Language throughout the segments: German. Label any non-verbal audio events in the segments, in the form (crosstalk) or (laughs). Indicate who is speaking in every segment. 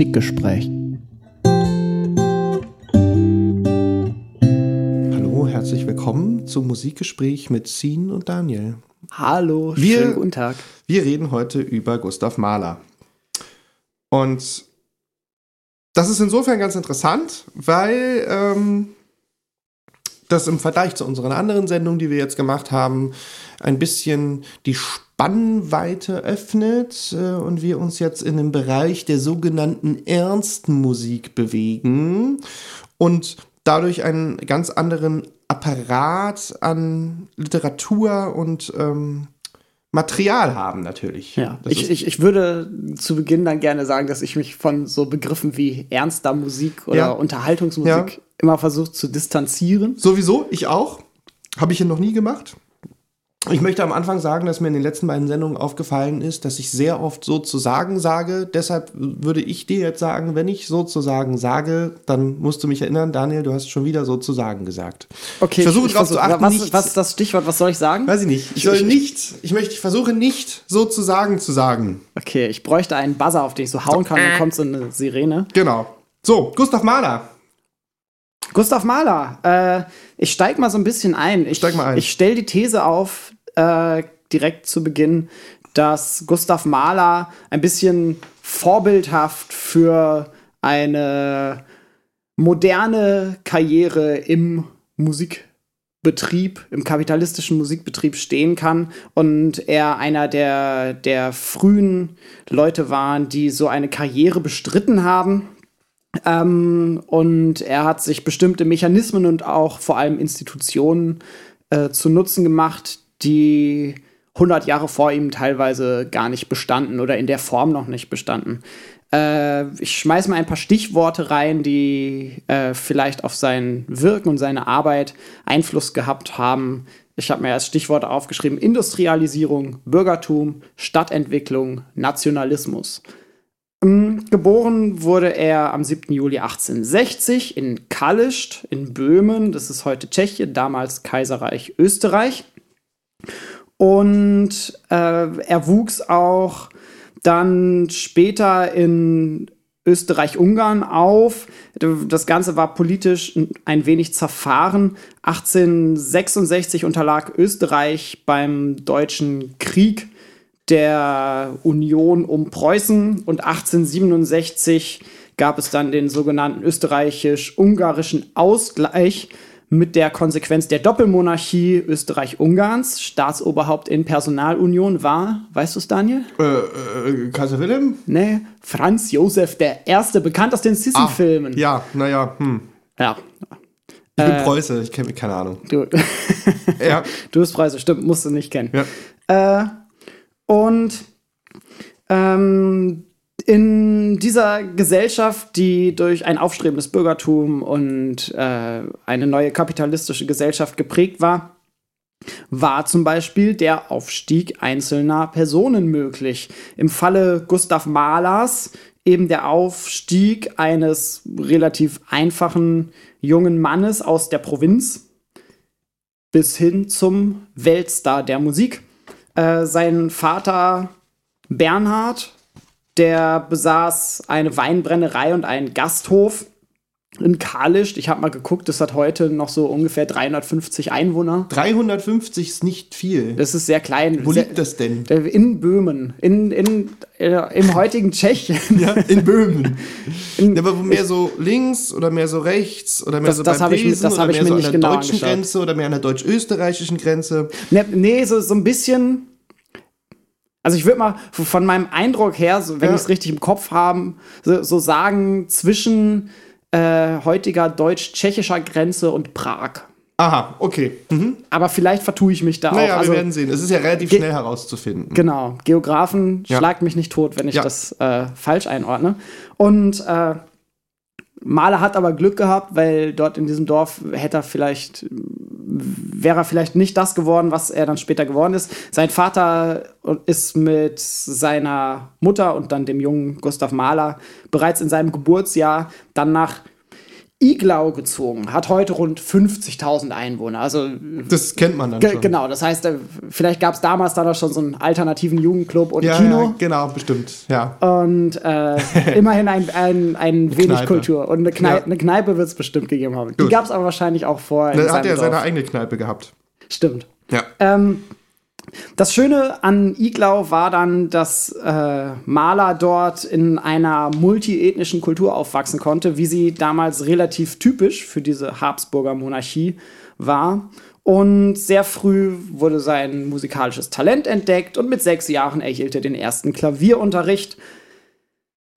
Speaker 1: Musikgespräch.
Speaker 2: Hallo, herzlich willkommen zum Musikgespräch mit Sin und Daniel.
Speaker 1: Hallo,
Speaker 2: Wir-
Speaker 1: schönen guten Tag.
Speaker 2: Wir reden heute über Gustav Mahler. Und das ist insofern ganz interessant, weil ähm, das im Vergleich zu unseren anderen Sendungen, die wir jetzt gemacht haben, ein bisschen die Spannweite öffnet äh, und wir uns jetzt in den Bereich der sogenannten ernsten Musik bewegen und dadurch einen ganz anderen Apparat an Literatur und ähm, Material haben natürlich.
Speaker 1: Ja, ich, ich, ich würde zu Beginn dann gerne sagen, dass ich mich von so Begriffen wie ernster Musik oder
Speaker 2: Ja.
Speaker 1: Unterhaltungsmusik
Speaker 2: Ja.
Speaker 1: immer versuche zu distanzieren.
Speaker 2: Sowieso, ich auch. Habe ich hier noch nie gemacht. Ich möchte am Anfang sagen, dass mir in den letzten beiden Sendungen aufgefallen ist, dass ich sehr oft sozusagen sage. Deshalb würde ich dir jetzt sagen, wenn ich sozusagen sage, dann musst du mich erinnern, Daniel, du hast schon wieder sozusagen gesagt.
Speaker 1: Okay,
Speaker 2: ich versuche darauf zu
Speaker 1: versuch-
Speaker 2: achten,
Speaker 1: was, was ist das Stichwort? Was soll ich sagen?
Speaker 2: weiß ich nicht. Ich soll nicht, ich möchte, ich versuche nicht sozusagen zu sagen.
Speaker 1: Okay, ich bräuchte einen Buzzer, auf den ich so hauen kann, dann kommt so eine Sirene.
Speaker 2: Genau. So, Gustav Mahler.
Speaker 1: Gustav Mahler, äh, ich steig mal so ein bisschen ein. Ich,
Speaker 2: Steig mal ein.
Speaker 1: Ich stelle die These auf, äh, direkt zu Beginn, dass Gustav Mahler ein bisschen vorbildhaft für eine moderne Karriere im Musikbetrieb, im kapitalistischen Musikbetrieb stehen kann und er einer der, der frühen Leute waren, die so eine Karriere bestritten haben. Ähm, und er hat sich bestimmte Mechanismen und auch vor allem Institutionen äh, zu Nutzen gemacht, die 100 Jahre vor ihm teilweise gar nicht bestanden oder in der Form noch nicht bestanden. Äh, ich schmeiß mal ein paar Stichworte rein, die äh, vielleicht auf sein Wirken und seine Arbeit Einfluss gehabt haben. Ich habe mir als Stichworte aufgeschrieben: Industrialisierung, Bürgertum, Stadtentwicklung, Nationalismus. Ähm, Geboren wurde er am 7. Juli 1860 in Kalischt in Böhmen, das ist heute Tschechien, damals Kaiserreich Österreich. Und äh, er wuchs auch dann später in Österreich-Ungarn auf. Das Ganze war politisch ein wenig zerfahren. 1866 unterlag Österreich beim Deutschen Krieg der Union um Preußen und 1867 gab es dann den sogenannten österreichisch-ungarischen Ausgleich mit der Konsequenz der Doppelmonarchie Österreich-Ungarns. Staatsoberhaupt in Personalunion war, weißt du es, Daniel?
Speaker 2: Äh, äh, Kaiser Wilhelm?
Speaker 1: Nee, Franz Josef der Erste, bekannt aus den Sissi-Filmen.
Speaker 2: Ja, naja, hm.
Speaker 1: ja.
Speaker 2: Ich
Speaker 1: Äh.
Speaker 2: bin Preuße, ich kenne keine Ahnung.
Speaker 1: Du, (laughs)
Speaker 2: Ja,
Speaker 1: du bist Preise, stimmt, musst du nicht kennen.
Speaker 2: ja.
Speaker 1: Äh, und ähm, in dieser Gesellschaft, die durch ein aufstrebendes Bürgertum und äh, eine neue kapitalistische Gesellschaft geprägt war, war zum Beispiel der Aufstieg einzelner Personen möglich. Im Falle Gustav Mahlers eben der Aufstieg eines relativ einfachen jungen Mannes aus der Provinz bis hin zum Weltstar der Musik. Äh, sein Vater Bernhard, der besaß eine Weinbrennerei und einen Gasthof in Kalischt. Ich habe mal geguckt, das hat heute noch so ungefähr 350 Einwohner.
Speaker 2: 350 ist nicht viel.
Speaker 1: Das ist sehr klein.
Speaker 2: Wo
Speaker 1: sehr,
Speaker 2: liegt das denn?
Speaker 1: äh, In Böhmen, in, in, äh, im heutigen Tschechien.
Speaker 2: Ja, in (laughs) Böhmen.
Speaker 1: In-
Speaker 2: Ja, aber mehr so links oder mehr so rechts oder mehr
Speaker 1: Das-
Speaker 2: so
Speaker 1: das
Speaker 2: bei
Speaker 1: hab ich- das
Speaker 2: oder
Speaker 1: hab ich
Speaker 2: mehr
Speaker 1: mir
Speaker 2: so an der
Speaker 1: genau
Speaker 2: deutschen
Speaker 1: angeschaut.
Speaker 2: Grenze oder mehr an der deutsch-österreichischen Grenze.
Speaker 1: Ne, nee, so, so ein bisschen. Also ich würde mal von meinem Eindruck her, so, wenn
Speaker 2: Ja.
Speaker 1: ich es richtig im Kopf habe, so, so sagen, zwischen äh, heutiger deutsch-tschechischer Grenze und Prag.
Speaker 2: Aha, okay. Mhm.
Speaker 1: Aber vielleicht vertue ich mich da
Speaker 2: Naja,
Speaker 1: auch. Also,
Speaker 2: wir werden sehen. Es ist ja relativ schnell herauszufinden.
Speaker 1: Genau, Geografen
Speaker 2: Ja.
Speaker 1: schlagt mich nicht tot, wenn ich
Speaker 2: Ja.
Speaker 1: das äh, falsch einordne. Und äh, Mahler hat aber Glück gehabt, weil dort in diesem Dorf hätte er vielleicht, wäre er vielleicht nicht das geworden, was er dann später geworden ist. Sein Vater ist mit seiner Mutter und dann dem jungen Gustav Mahler bereits in seinem Geburtsjahr dann nach Iglau gezogen, hat heute rund 50.000 Einwohner. Also
Speaker 2: Das kennt man dann schon.
Speaker 1: genau, das heißt, äh, vielleicht gab es damals da noch schon so einen alternativen Jugendclub und
Speaker 2: Ja,
Speaker 1: Kino.
Speaker 2: ja, genau, bestimmt. Ja.
Speaker 1: Und äh, (laughs) immerhin ein, ein, ein wenig
Speaker 2: Kneipe.
Speaker 1: Kultur. Und eine Kneipe,
Speaker 2: Ja.
Speaker 1: eine Kneipe wird es bestimmt gegeben haben. Die
Speaker 2: Gut.
Speaker 1: gab es aber wahrscheinlich auch vor. in
Speaker 2: Da hat er seine
Speaker 1: Dorf.
Speaker 2: eigene Kneipe gehabt.
Speaker 1: Stimmt.
Speaker 2: Ja.
Speaker 1: Ähm, das Schöne an Iglau war dann, dass äh, Maler dort in einer multiethnischen Kultur aufwachsen konnte, wie sie damals relativ typisch für diese Habsburger Monarchie war. Und sehr früh wurde sein musikalisches Talent entdeckt und mit sechs Jahren erhielt er den ersten Klavierunterricht.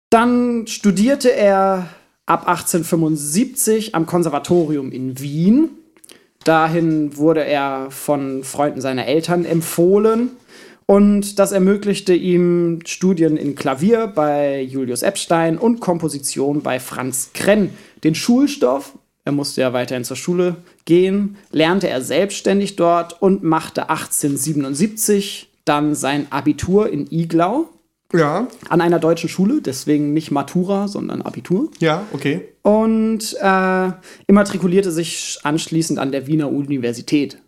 Speaker 1: Dann studierte er ab 1875 am Konservatorium in Wien. Dahin wurde er von Freunden seiner Eltern empfohlen. Und das ermöglichte ihm Studien in Klavier bei Julius Epstein und Komposition bei Franz Krenn. Den Schulstoff, er musste ja weiterhin zur Schule gehen, lernte er selbstständig dort und machte 1877 dann sein Abitur in Iglau
Speaker 2: Ja,
Speaker 1: an einer deutschen Schule, deswegen nicht Matura, sondern Abitur
Speaker 2: ja, okay.
Speaker 1: und äh, immatrikulierte sich anschließend an der Wiener Universität.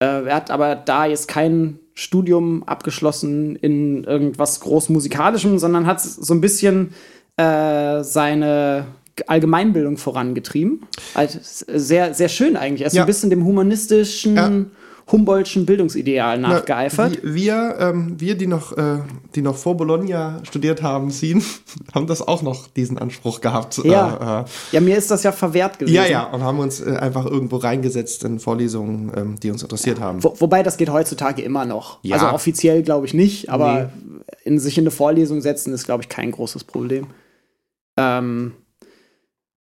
Speaker 1: Äh, er hat aber da jetzt kein Studium abgeschlossen in irgendwas großmusikalischem, sondern hat so ein bisschen äh, seine Allgemeinbildung vorangetrieben. Also sehr, sehr schön eigentlich. Er ist
Speaker 2: Ja.
Speaker 1: ein bisschen dem humanistischen,
Speaker 2: Ja.
Speaker 1: Humboldtschen Bildungsideal nachgeeifert.
Speaker 2: Wir, wir, ähm, wir die, noch, äh, die noch vor Bologna studiert haben, Sien, (laughs) haben das auch noch, diesen Anspruch gehabt.
Speaker 1: Ja.
Speaker 2: Äh, äh,
Speaker 1: ja, mir ist das ja verwehrt gewesen.
Speaker 2: ja, ja, und haben uns äh, einfach irgendwo reingesetzt in Vorlesungen, ähm, die uns interessiert haben.
Speaker 1: Wo, wobei das geht heutzutage immer noch.
Speaker 2: Ja.
Speaker 1: Also offiziell glaube ich nicht, aber in sich in eine Vorlesung setzen ist, glaube ich, kein großes Problem. Ähm,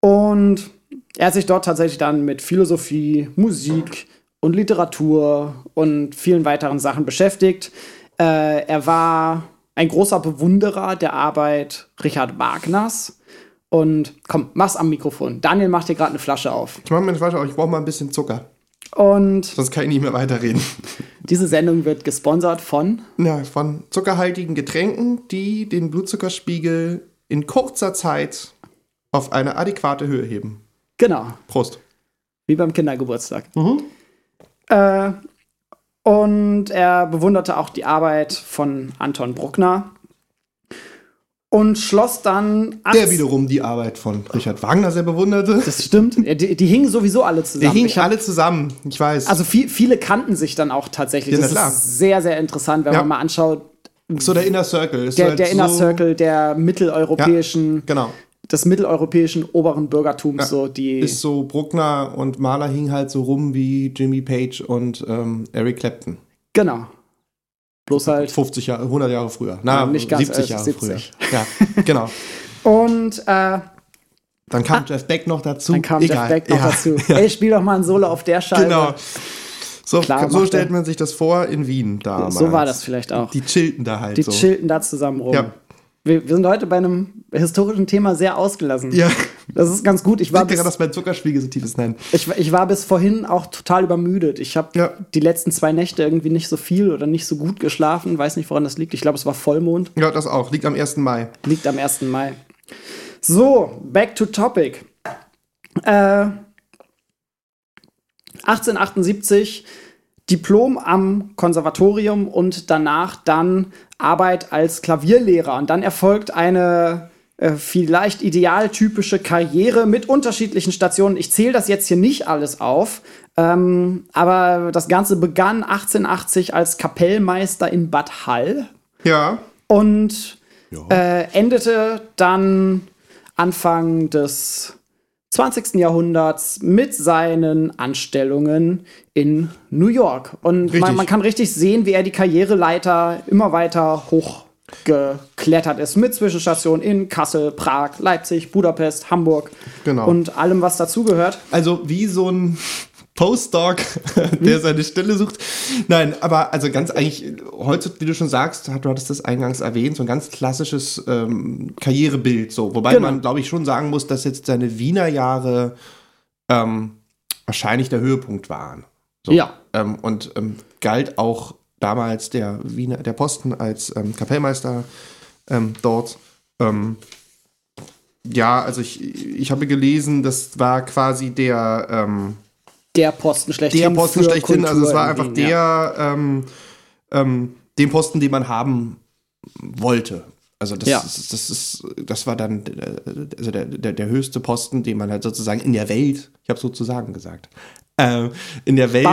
Speaker 1: und er hat sich dort tatsächlich dann mit Philosophie, Musik und Literatur und vielen weiteren Sachen beschäftigt. Äh, er war ein großer Bewunderer der Arbeit Richard Wagners. Und komm, mach's am Mikrofon. Daniel macht hier gerade eine Flasche auf.
Speaker 2: Ich mache mir nicht weiter, aber ich brauche mal ein bisschen Zucker.
Speaker 1: Und
Speaker 2: Sonst kann ich nicht mehr weiterreden. (laughs)
Speaker 1: diese Sendung wird gesponsert von
Speaker 2: Ja, von zuckerhaltigen Getränken, die den Blutzuckerspiegel in kurzer Zeit auf eine adäquate Höhe heben.
Speaker 1: Genau,
Speaker 2: Prost.
Speaker 1: wie beim Kindergeburtstag.
Speaker 2: Mhm.
Speaker 1: Äh, und er bewunderte auch die Arbeit von Anton Bruckner und schloss dann.
Speaker 2: Der
Speaker 1: 18
Speaker 2: wiederum die Arbeit von Richard Wagner sehr bewunderte.
Speaker 1: Das stimmt. Ja, die, die hingen sowieso alle
Speaker 2: Die
Speaker 1: zusammen.
Speaker 2: hingen
Speaker 1: Ich hab-
Speaker 2: alle zusammen, ich weiß.
Speaker 1: also viel, viele kannten sich dann auch tatsächlich.
Speaker 2: Ja,
Speaker 1: das
Speaker 2: klar.
Speaker 1: ist sehr, sehr interessant, wenn
Speaker 2: Ja.
Speaker 1: man mal anschaut,
Speaker 2: so der Inner Circle. Ist
Speaker 1: der,
Speaker 2: halt
Speaker 1: der Inner
Speaker 2: so,
Speaker 1: Circle der mitteleuropäischen,
Speaker 2: Genau.
Speaker 1: Des mitteleuropäischen oberen Bürgertums,
Speaker 2: Ja.
Speaker 1: so die.
Speaker 2: Ist so, Bruckner und Mahler hingen halt so rum wie Jimmy Page und ähm, Eric Clapton.
Speaker 1: genau. Bloß halt.
Speaker 2: 50 Jahre, 100 Jahre früher. Na,
Speaker 1: Ja, nicht ganz,
Speaker 2: 70
Speaker 1: äh,
Speaker 2: Jahre
Speaker 1: 70.
Speaker 2: früher. Ja, genau. (laughs)
Speaker 1: Und äh,
Speaker 2: Dann kam Jeff Beck noch dazu.
Speaker 1: Ah. dann kam
Speaker 2: Egal.
Speaker 1: Jeff Beck noch (laughs)
Speaker 2: ja.
Speaker 1: dazu. Ey, spiel doch mal ein Solo auf der Scheibe.
Speaker 2: Genau. So,
Speaker 1: Klar,
Speaker 2: so stellt man sich das vor in Wien damals.
Speaker 1: So war das vielleicht auch.
Speaker 2: Die chillten da halt
Speaker 1: Die
Speaker 2: so.
Speaker 1: chillten da zusammen rum.
Speaker 2: Ja.
Speaker 1: Wir, wir sind heute bei einem historischen Thema sehr ausgelassen.
Speaker 2: Ja,
Speaker 1: Das ist ganz gut. Ich war,
Speaker 2: daran,
Speaker 1: bis,
Speaker 2: dass mein Zuckerspiegel so tief ist. Nein.
Speaker 1: ich, ich war bis vorhin auch total übermüdet. Ich habe
Speaker 2: Ja.
Speaker 1: die letzten zwei Nächte irgendwie nicht so viel oder nicht so gut geschlafen. Weiß nicht, woran das liegt. Ich glaube, es war Vollmond.
Speaker 2: Ja, das auch. Liegt am 1. Mai.
Speaker 1: Liegt am 1. Mai. So, back to topic. Äh, 1878 Diplom am Konservatorium und danach dann Arbeit als Klavierlehrer. Und dann erfolgt eine äh, vielleicht idealtypische Karriere mit unterschiedlichen Stationen. Ich zähle das jetzt hier nicht alles auf, ähm, aber das Ganze begann 1880 als Kapellmeister in Bad Hall
Speaker 2: Ja.
Speaker 1: und äh, endete dann Anfang des 20. Jahrhunderts mit seinen Anstellungen in New York. Und man, man kann richtig sehen, wie er die Karriereleiter immer weiter hochgeklettert ist. Mit Zwischenstationen in Kassel, Prag, Leipzig, Budapest, Hamburg
Speaker 2: Genau.
Speaker 1: und allem, was dazugehört.
Speaker 2: Also wie so ein Postdoc, (laughs) der seine Stelle sucht. Nein, aber also ganz eigentlich, heute, wie du schon sagst, du hattest das eingangs erwähnt, so ein ganz klassisches ähm, Karrierebild. So. Wobei
Speaker 1: Genau.
Speaker 2: man, glaube ich, schon sagen muss, dass jetzt seine Wiener Jahre ähm, wahrscheinlich der Höhepunkt waren. So.
Speaker 1: Ja.
Speaker 2: Ähm, und ähm, galt auch damals der Wiener, der Posten als ähm, Kapellmeister ähm, dort. Ja, also ich, ich habe gelesen, das war quasi der,
Speaker 1: Der Posten schlechthin.
Speaker 2: der Posten schlechthin. Also es war
Speaker 1: in
Speaker 2: einfach
Speaker 1: Wien,
Speaker 2: der,
Speaker 1: ja.
Speaker 2: ähm, ähm, den Posten, den man haben wollte. Also das,
Speaker 1: Ja.
Speaker 2: ist, das ist, das war dann äh, also der, der, der höchste Posten, den man halt sozusagen in der Welt, ich habe sozusagen gesagt, äh, in der Welt,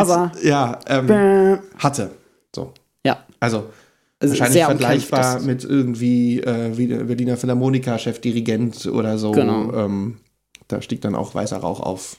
Speaker 2: ja, ähm, hatte. So,
Speaker 1: Ja.
Speaker 2: also
Speaker 1: Also
Speaker 2: wahrscheinlich
Speaker 1: sehr
Speaker 2: vergleichbar
Speaker 1: umkämpft,
Speaker 2: mit irgendwie äh, wie der Berliner Philharmoniker, Chefdirigent oder so.
Speaker 1: Genau.
Speaker 2: Ähm, da stieg dann auch weißer Rauch auf.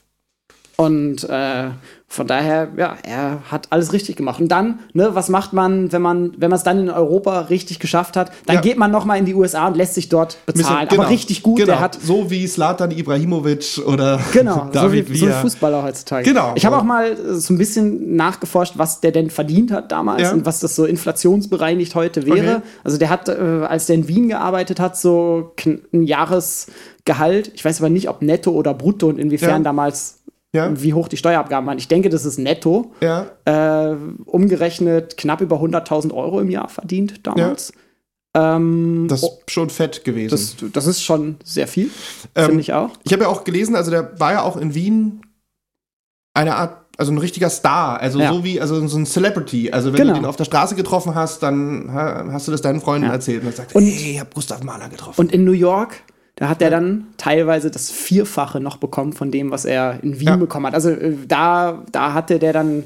Speaker 1: Und äh, von daher, ja, er hat alles richtig gemacht. Und dann, ne, was macht man, wenn man, wenn man es dann in Europa richtig geschafft hat? Dann
Speaker 2: Ja.
Speaker 1: geht man noch mal in die USA und lässt sich dort bezahlen.
Speaker 2: Bisschen-
Speaker 1: Aber richtig gut.
Speaker 2: Genau.
Speaker 1: Der hat
Speaker 2: so wie Slatan Ibrahimovic oder (laughs)
Speaker 1: Genau, so
Speaker 2: David
Speaker 1: wie, so wie
Speaker 2: Villa.
Speaker 1: Fußballer heutzutage.
Speaker 2: Genau.
Speaker 1: Ich habe auch mal äh, so ein bisschen nachgeforscht, was der denn verdient hat damals
Speaker 2: Ja.
Speaker 1: und was das so inflationsbereinigt heute wäre.
Speaker 2: Okay.
Speaker 1: Also der hat, äh, als der in Wien gearbeitet hat, so ein Jahresgehalt, ich weiß aber nicht, ob netto oder brutto und inwiefern
Speaker 2: Ja.
Speaker 1: damals,
Speaker 2: Ja.
Speaker 1: wie hoch die Steuerabgaben waren. Ich denke, das ist netto.
Speaker 2: Ja,
Speaker 1: Äh, umgerechnet knapp über 100.000 Euro im Jahr verdient damals. Ähm,
Speaker 2: das
Speaker 1: oh,
Speaker 2: ist schon fett gewesen.
Speaker 1: das, das ist schon sehr viel,
Speaker 2: Ähm,
Speaker 1: finde ich auch.
Speaker 2: ich habe ja auch gelesen, also der war ja auch in Wien eine Art, also ein richtiger Star, also
Speaker 1: Ja.
Speaker 2: so wie, also so ein Celebrity. Also wenn
Speaker 1: Genau.
Speaker 2: du den auf der Straße getroffen hast, dann ha- hast du das deinen Freunden
Speaker 1: Ja.
Speaker 2: erzählt und dann sagst,
Speaker 1: Und-
Speaker 2: hey, ich habe Gustav Mahler getroffen.
Speaker 1: Und in New York, da hat er dann teilweise das Vierfache noch bekommen von dem, was er in Wien
Speaker 2: Ja.
Speaker 1: bekommen hat. Also äh, da, da hatte der dann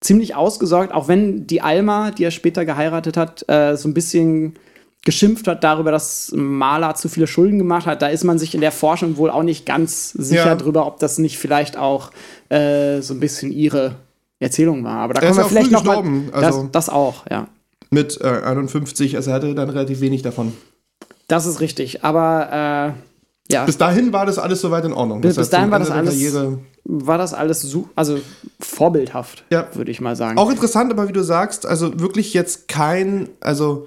Speaker 1: ziemlich ausgesorgt, auch wenn die Alma, die er später geheiratet hat, äh, so ein bisschen geschimpft hat darüber, dass Maler zu viele Schulden gemacht hat. Da ist man sich in der Forschung wohl auch nicht ganz sicher
Speaker 2: Ja.
Speaker 1: drüber, ob das nicht vielleicht auch äh, so ein bisschen ihre Erzählung war. Aber da kommen wir vielleicht noch mal,
Speaker 2: also-
Speaker 1: das, das auch, ja.
Speaker 2: Mit äh, 51, also er hatte dann relativ wenig davon.
Speaker 1: Das ist richtig. Aber äh, ja.
Speaker 2: Bis dahin war das alles soweit in Ordnung.
Speaker 1: Bis-
Speaker 2: Das
Speaker 1: bis dahin war das alles-
Speaker 2: Karriere
Speaker 1: war das alles so, also vorbildhaft,
Speaker 2: Ja.
Speaker 1: würde ich mal sagen.
Speaker 2: Auch interessant, aber wie du sagst, also wirklich jetzt kein, also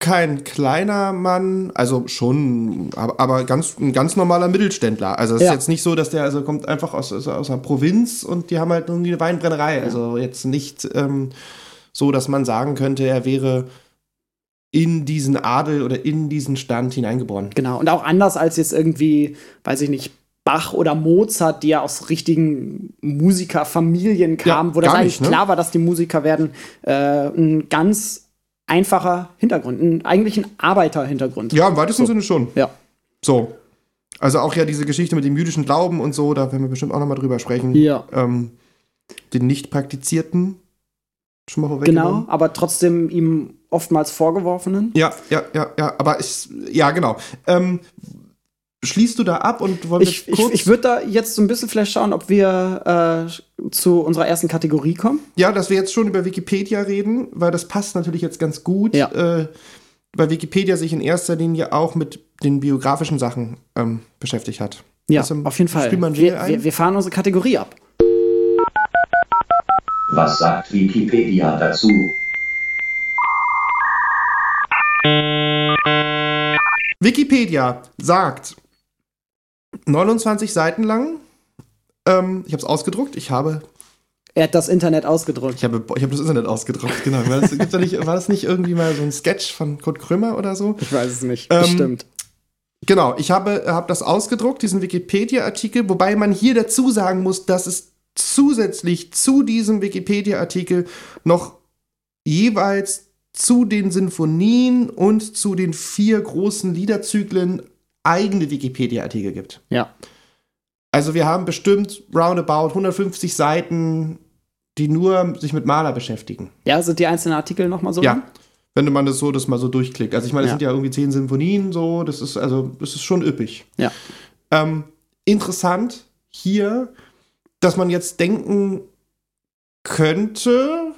Speaker 2: kein kleiner Mann, also schon, aber, aber ganz, ein ganz normaler Mittelständler. Also es
Speaker 1: Ja.
Speaker 2: ist jetzt nicht so, dass der, also kommt einfach aus, aus, aus einer Provinz und die haben halt irgendwie eine Weinbrennerei. Also jetzt nicht ähm, so, dass man sagen könnte, er wäre in diesen Adel oder in diesen Stand hineingeboren.
Speaker 1: Genau. Und auch anders als jetzt irgendwie, weiß ich nicht, Bach oder Mozart, die ja aus richtigen Musikerfamilien kamen,
Speaker 2: Ja,
Speaker 1: wo das eigentlich
Speaker 2: nicht, ne?
Speaker 1: klar war, dass die Musiker werden, äh, ein ganz einfacher Hintergrund, ein, eigentlich ein Arbeiterhintergrund.
Speaker 2: Ja, im weitesten Sinne schon.
Speaker 1: Ja.
Speaker 2: So. Also auch ja diese Geschichte mit dem jüdischen Glauben und so, da werden wir bestimmt auch nochmal drüber sprechen.
Speaker 1: Ja.
Speaker 2: Ähm, den nicht praktizierten. Schon mal
Speaker 1: Genau, aber trotzdem ihm oftmals vorgeworfenen.
Speaker 2: Ja, ja, ja, ja, aber ich, ja, genau. Ähm, schließt du da ab und wollen
Speaker 1: Ich,
Speaker 2: wir
Speaker 1: ich, ich würde da jetzt so ein bisschen vielleicht schauen, ob wir äh, zu unserer ersten Kategorie kommen.
Speaker 2: ja, dass wir jetzt schon über Wikipedia reden, weil das passt natürlich jetzt ganz gut,
Speaker 1: Ja.
Speaker 2: äh, weil Wikipedia sich in erster Linie auch mit den biografischen Sachen ähm, beschäftigt hat.
Speaker 1: Ja,
Speaker 2: Also,
Speaker 1: auf jeden Fall. Wir, wir, wir fahren unsere Kategorie ab.
Speaker 3: Was sagt Wikipedia dazu?
Speaker 2: Wikipedia sagt 29 Seiten lang. Ähm, ich habe es ausgedruckt. Ich habe,
Speaker 1: Er hat das Internet ausgedrückt.
Speaker 2: ich habe, ich habe das Internet ausgedruckt. Genau. War das, da nicht, war das nicht irgendwie mal so ein Sketch von Kurt Krömer oder so?
Speaker 1: Ich weiß es nicht.
Speaker 2: Ähm,
Speaker 1: Bestimmt.
Speaker 2: Genau. Ich habe, habe das ausgedruckt, diesen Wikipedia-Artikel, wobei man hier dazu sagen muss, dass es zusätzlich zu diesem Wikipedia-Artikel noch jeweils zu den Sinfonien und zu den vier großen Liederzyklen eigene Wikipedia-Artikel gibt.
Speaker 1: Ja.
Speaker 2: Also wir haben bestimmt roundabout 150 Seiten, die nur sich mit Maler beschäftigen.
Speaker 1: Ja, sind die einzelnen Artikel nochmal so?
Speaker 2: Ja.
Speaker 1: lang?
Speaker 2: Wenn man das so, das mal so durchklickt. Also ich meine, es
Speaker 1: Ja.
Speaker 2: sind ja irgendwie zehn Sinfonien, so, das ist, also, das ist schon üppig.
Speaker 1: Ja.
Speaker 2: Ähm, interessant hier, dass man jetzt denken könnte,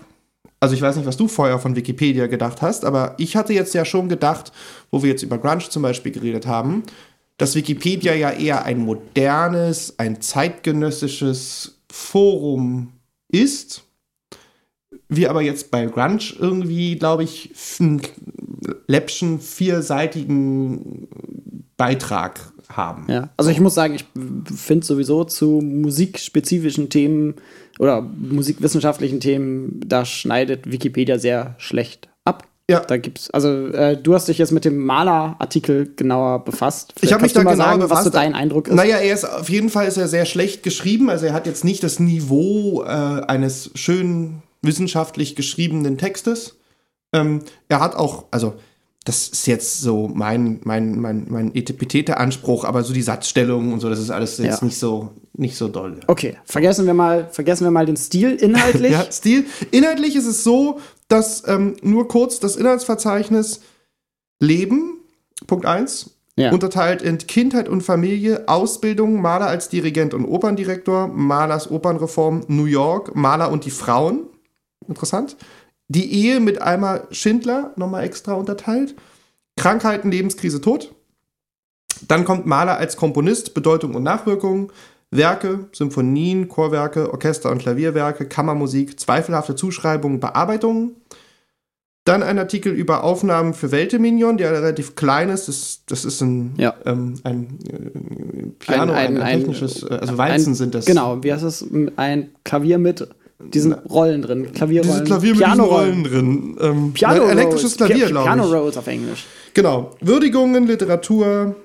Speaker 2: also ich weiß nicht, was du vorher von Wikipedia gedacht hast, aber ich hatte jetzt ja schon gedacht, wo wir jetzt über Grunge zum Beispiel geredet haben, dass Wikipedia ja eher ein modernes, ein zeitgenössisches Forum ist. Wir aber jetzt bei Grunge irgendwie, glaube ich, einen läppschen, vierseitigen Beitrag haben.
Speaker 1: Ja. Also ich muss sagen, ich finde sowieso zu musikspezifischen Themen oder musikwissenschaftlichen Themen, da schneidet Wikipedia sehr schlecht ab.
Speaker 2: Ja.
Speaker 1: Da gibt's, also äh, du hast dich jetzt mit dem Maler-Artikel genauer befasst.
Speaker 2: Ich habe mich da
Speaker 1: mal
Speaker 2: genau
Speaker 1: sagen,
Speaker 2: befasst.
Speaker 1: was so dein Eindruck ist.
Speaker 2: Naja, er ist auf jeden Fall ist er sehr schlecht geschrieben. Also er hat jetzt nicht das Niveau äh, eines schön wissenschaftlich geschriebenen Textes. Ähm, er hat auch, also das ist jetzt so mein, mein, mein, mein Etepetete-Anspruch, aber so die Satzstellung und so, das ist alles jetzt
Speaker 1: Ja.
Speaker 2: nicht so, nicht so doll.
Speaker 1: Okay, vergessen wir mal, vergessen wir mal den Stil inhaltlich. (laughs)
Speaker 2: Ja, Stil. Inhaltlich ist es so, dass ähm, nur kurz das Inhaltsverzeichnis Leben, Punkt 1,
Speaker 1: Ja.
Speaker 2: unterteilt in Kindheit und Familie, Ausbildung, Maler als Dirigent und Operndirektor, Malers Opernreform, New York, Maler und die Frauen. Interessant. Die Ehe mit Alma Schindler, nochmal extra unterteilt. Krankheiten, Lebenskrise, Tod. Dann kommt Maler als Komponist, Bedeutung und Nachwirkungen. Werke, Symphonien, Chorwerke, Orchester- und Klavierwerke, Kammermusik, zweifelhafte Zuschreibungen, Bearbeitungen. Dann ein Artikel über Aufnahmen für Welteminion, der relativ klein ist. Das, das ist ein,
Speaker 1: Ja.
Speaker 2: ähm, ein äh, Piano, ein,
Speaker 1: Ein- ein-
Speaker 2: technisches, äh, also Walzen sind das.
Speaker 1: Genau, wie heißt es? Ein Klavier mit diesen Rollen drin. Klavierrollen.
Speaker 2: Diese Klavier mit diesen. Rollen drin. Ähm,
Speaker 1: Piano
Speaker 2: ein elektrisches
Speaker 1: Rolls.
Speaker 2: Klavier,
Speaker 1: Pi-
Speaker 2: glaube
Speaker 1: Piano
Speaker 2: ich.
Speaker 1: Rolls auf Englisch.
Speaker 2: Genau. Würdigungen, Literatur,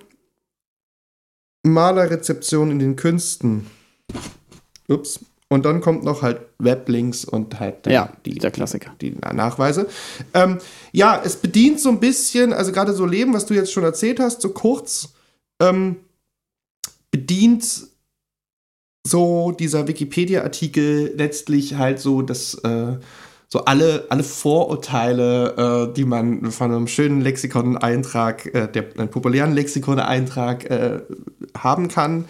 Speaker 2: Malerrezeption in den Künsten. Ups. Und dann kommt noch halt Weblinks und halt dann
Speaker 1: Ja,
Speaker 2: die,
Speaker 1: der Klassiker.
Speaker 2: die Nachweise. Ähm, ja, es bedient so ein bisschen, also gerade so Leben, was du jetzt schon erzählt hast, so kurz, ähm, bedient so dieser Wikipedia-Artikel letztlich halt so das, äh, so alle, alle Vorurteile, äh, die man von einem schönen Lexikon-Eintrag, äh, der, einem populären Lexikon-Eintrag äh, haben kann.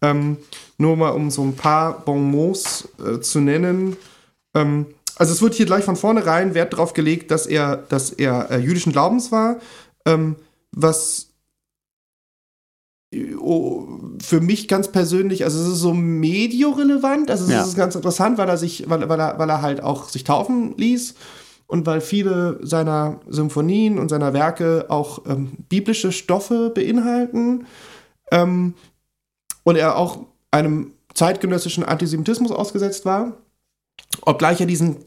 Speaker 2: Ähm, nur mal um so ein paar Bonmots äh, zu nennen. Ähm, also es wird hier gleich von vornherein Wert darauf gelegt, dass er, dass er äh, jüdischen Glaubens war, ähm, was oh, für mich ganz persönlich, also es ist so mediorelevant, also es
Speaker 1: Ja.
Speaker 2: ist ganz interessant, weil er sich, weil, weil, er, weil er halt auch sich taufen ließ und weil viele seiner Symphonien und seiner Werke auch ähm, biblische Stoffe beinhalten ähm, und er auch einem zeitgenössischen Antisemitismus ausgesetzt war, obgleich er diesen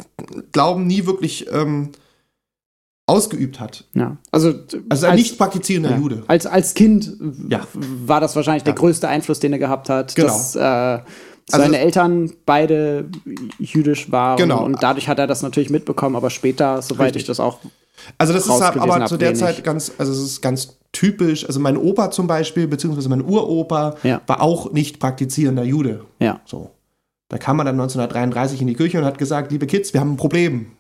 Speaker 2: Glauben nie wirklich ähm, ausgeübt hat.
Speaker 1: Ja. Also,
Speaker 2: Also ein nicht praktizierender
Speaker 1: ja,
Speaker 2: Jude.
Speaker 1: Als, als Kind
Speaker 2: Ja.
Speaker 1: war das wahrscheinlich der größte Einfluss, den er gehabt hat,
Speaker 2: Genau.
Speaker 1: dass äh, seine Eltern beide jüdisch waren
Speaker 2: Genau.
Speaker 1: und dadurch hat er das natürlich mitbekommen, aber später, soweit
Speaker 2: Richtig.
Speaker 1: ich das auch
Speaker 2: Also das ist
Speaker 1: rausgelesen
Speaker 2: aber
Speaker 1: hab,
Speaker 2: zu der
Speaker 1: wenig.
Speaker 2: Zeit ganz, also es ist ganz typisch. Also mein Opa zum Beispiel, beziehungsweise mein Uropa,
Speaker 1: Ja.
Speaker 2: war auch nicht praktizierender Jude.
Speaker 1: Ja.
Speaker 2: So. Da kam man dann 1933 in die Küche und hat gesagt, liebe Kids, wir haben ein Problem.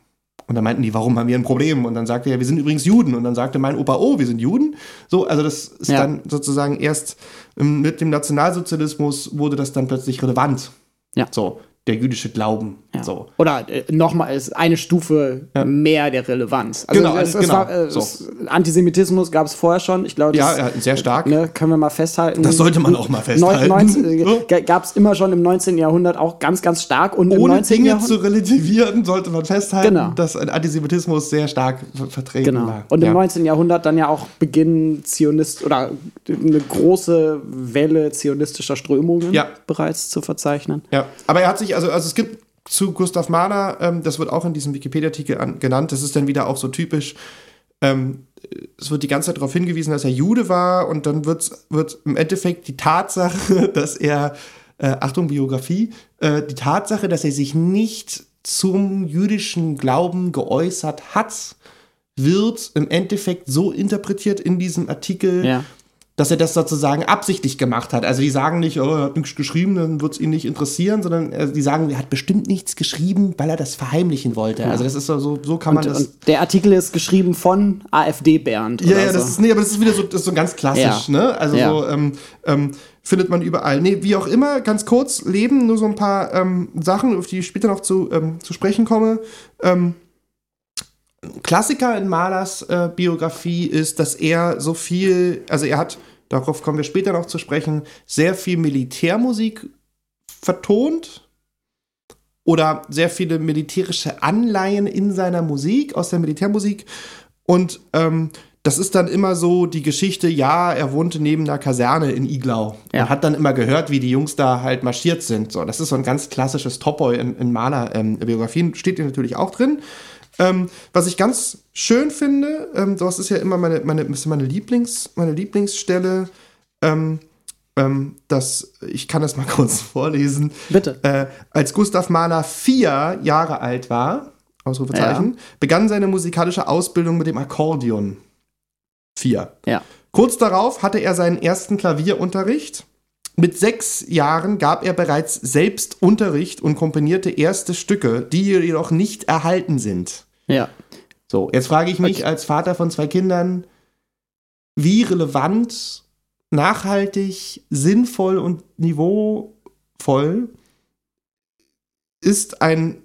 Speaker 2: Und dann meinten die, warum haben wir ein Problem? Und dann sagte er, wir sind übrigens Juden. Und dann sagte mein Opa, oh, wir sind Juden. So, also das ist
Speaker 1: Ja.
Speaker 2: dann sozusagen erst ähm, mit dem Nationalsozialismus wurde das dann plötzlich relevant.
Speaker 1: Ja.
Speaker 2: So, der jüdische Glauben.
Speaker 1: Ja.
Speaker 2: So.
Speaker 1: Oder äh, nochmal ist eine Stufe mehr der Relevanz. Also
Speaker 2: Genau,
Speaker 1: es, es
Speaker 2: genau,
Speaker 1: war, äh,
Speaker 2: so.
Speaker 1: es, Antisemitismus gab es vorher schon. Ich glaube,
Speaker 2: Ja, ja, sehr stark.
Speaker 1: ne, können wir mal festhalten.
Speaker 2: Das sollte man auch mal festhalten. (laughs)
Speaker 1: Gab es immer schon im 19. Jahrhundert auch ganz, ganz stark. Und
Speaker 2: Ohne
Speaker 1: 19.
Speaker 2: Dinge
Speaker 1: Jahrhundert,
Speaker 2: zu relativieren, sollte man festhalten,
Speaker 1: Genau.
Speaker 2: dass Antisemitismus sehr stark ver vertreten
Speaker 1: Genau.
Speaker 2: war.
Speaker 1: Und im
Speaker 2: ja.
Speaker 1: 19. Jahrhundert dann ja auch Beginn Zionist oder eine große Welle zionistischer Strömungen
Speaker 2: Ja.
Speaker 1: bereits zu verzeichnen.
Speaker 2: Ja, aber er hat sich, also, also es gibt zu Gustav Mahler, ähm, das wird auch in diesem Wikipedia-Artikel an- genannt, das ist dann wieder auch so typisch, ähm, es wird die ganze Zeit darauf hingewiesen, dass er Jude war und dann wird, wird im Endeffekt die Tatsache, (laughs) dass er, äh, Achtung, Biografie, äh, die Tatsache, dass er sich nicht zum jüdischen Glauben geäußert hat, wird im Endeffekt so interpretiert in diesem Artikel,
Speaker 1: Ja.
Speaker 2: Dass er das sozusagen absichtlich gemacht hat. Also die sagen nicht, oh, er hat nichts geschrieben, dann wird es ihn nicht interessieren, sondern äh, die sagen, er hat bestimmt nichts geschrieben, weil er das verheimlichen wollte. Also das ist so, so, kann
Speaker 1: Und,
Speaker 2: man das.
Speaker 1: und der Artikel ist geschrieben von AfD Bernd.
Speaker 2: ja, ja, das
Speaker 1: so.
Speaker 2: ist, nee, aber das ist wieder so, das ist so ganz klassisch,
Speaker 1: Ja.
Speaker 2: ne? Also
Speaker 1: Ja.
Speaker 2: so, ähm, ähm, findet man überall. Nee, wie auch immer, ganz kurz, Leben, nur so ein paar ähm, Sachen, auf die ich später noch zu, ähm, zu sprechen komme. Ähm, Klassiker in Malers äh, Biografie ist, dass er so viel, also er hat, darauf kommen wir später noch zu sprechen, sehr viel Militärmusik vertont oder sehr viele militärische Anleihen in seiner Musik, aus der Militärmusik. Und ähm, das ist dann immer so die Geschichte, ja, er wohnte neben einer Kaserne in Iglau
Speaker 1: Ja.
Speaker 2: und hat dann immer gehört, wie die Jungs da halt marschiert sind. So, das ist so ein ganz klassisches Topboy in, in Maler-Biografien, steht hier natürlich auch drin. Ähm, was ich ganz schön finde, ähm, das ist ja immer meine, meine, meine, Lieblings, meine Lieblingsstelle, ähm, ähm, das, ich kann das mal (laughs) kurz vorlesen.
Speaker 1: Bitte.
Speaker 2: Äh, als Gustav Mahler vier Jahre alt war, Ausrufezeichen, begann seine musikalische Ausbildung mit dem Akkordeon. Vier.
Speaker 1: Ja.
Speaker 2: Kurz darauf hatte er seinen ersten Klavierunterricht. Mit sechs Jahren gab er bereits selbst Unterricht und komponierte erste Stücke, die jedoch nicht erhalten sind.
Speaker 1: Ja.
Speaker 2: So, jetzt frage ich mich
Speaker 1: Okay.
Speaker 2: als Vater von zwei Kindern, wie relevant, nachhaltig, sinnvoll und niveauvoll ist ein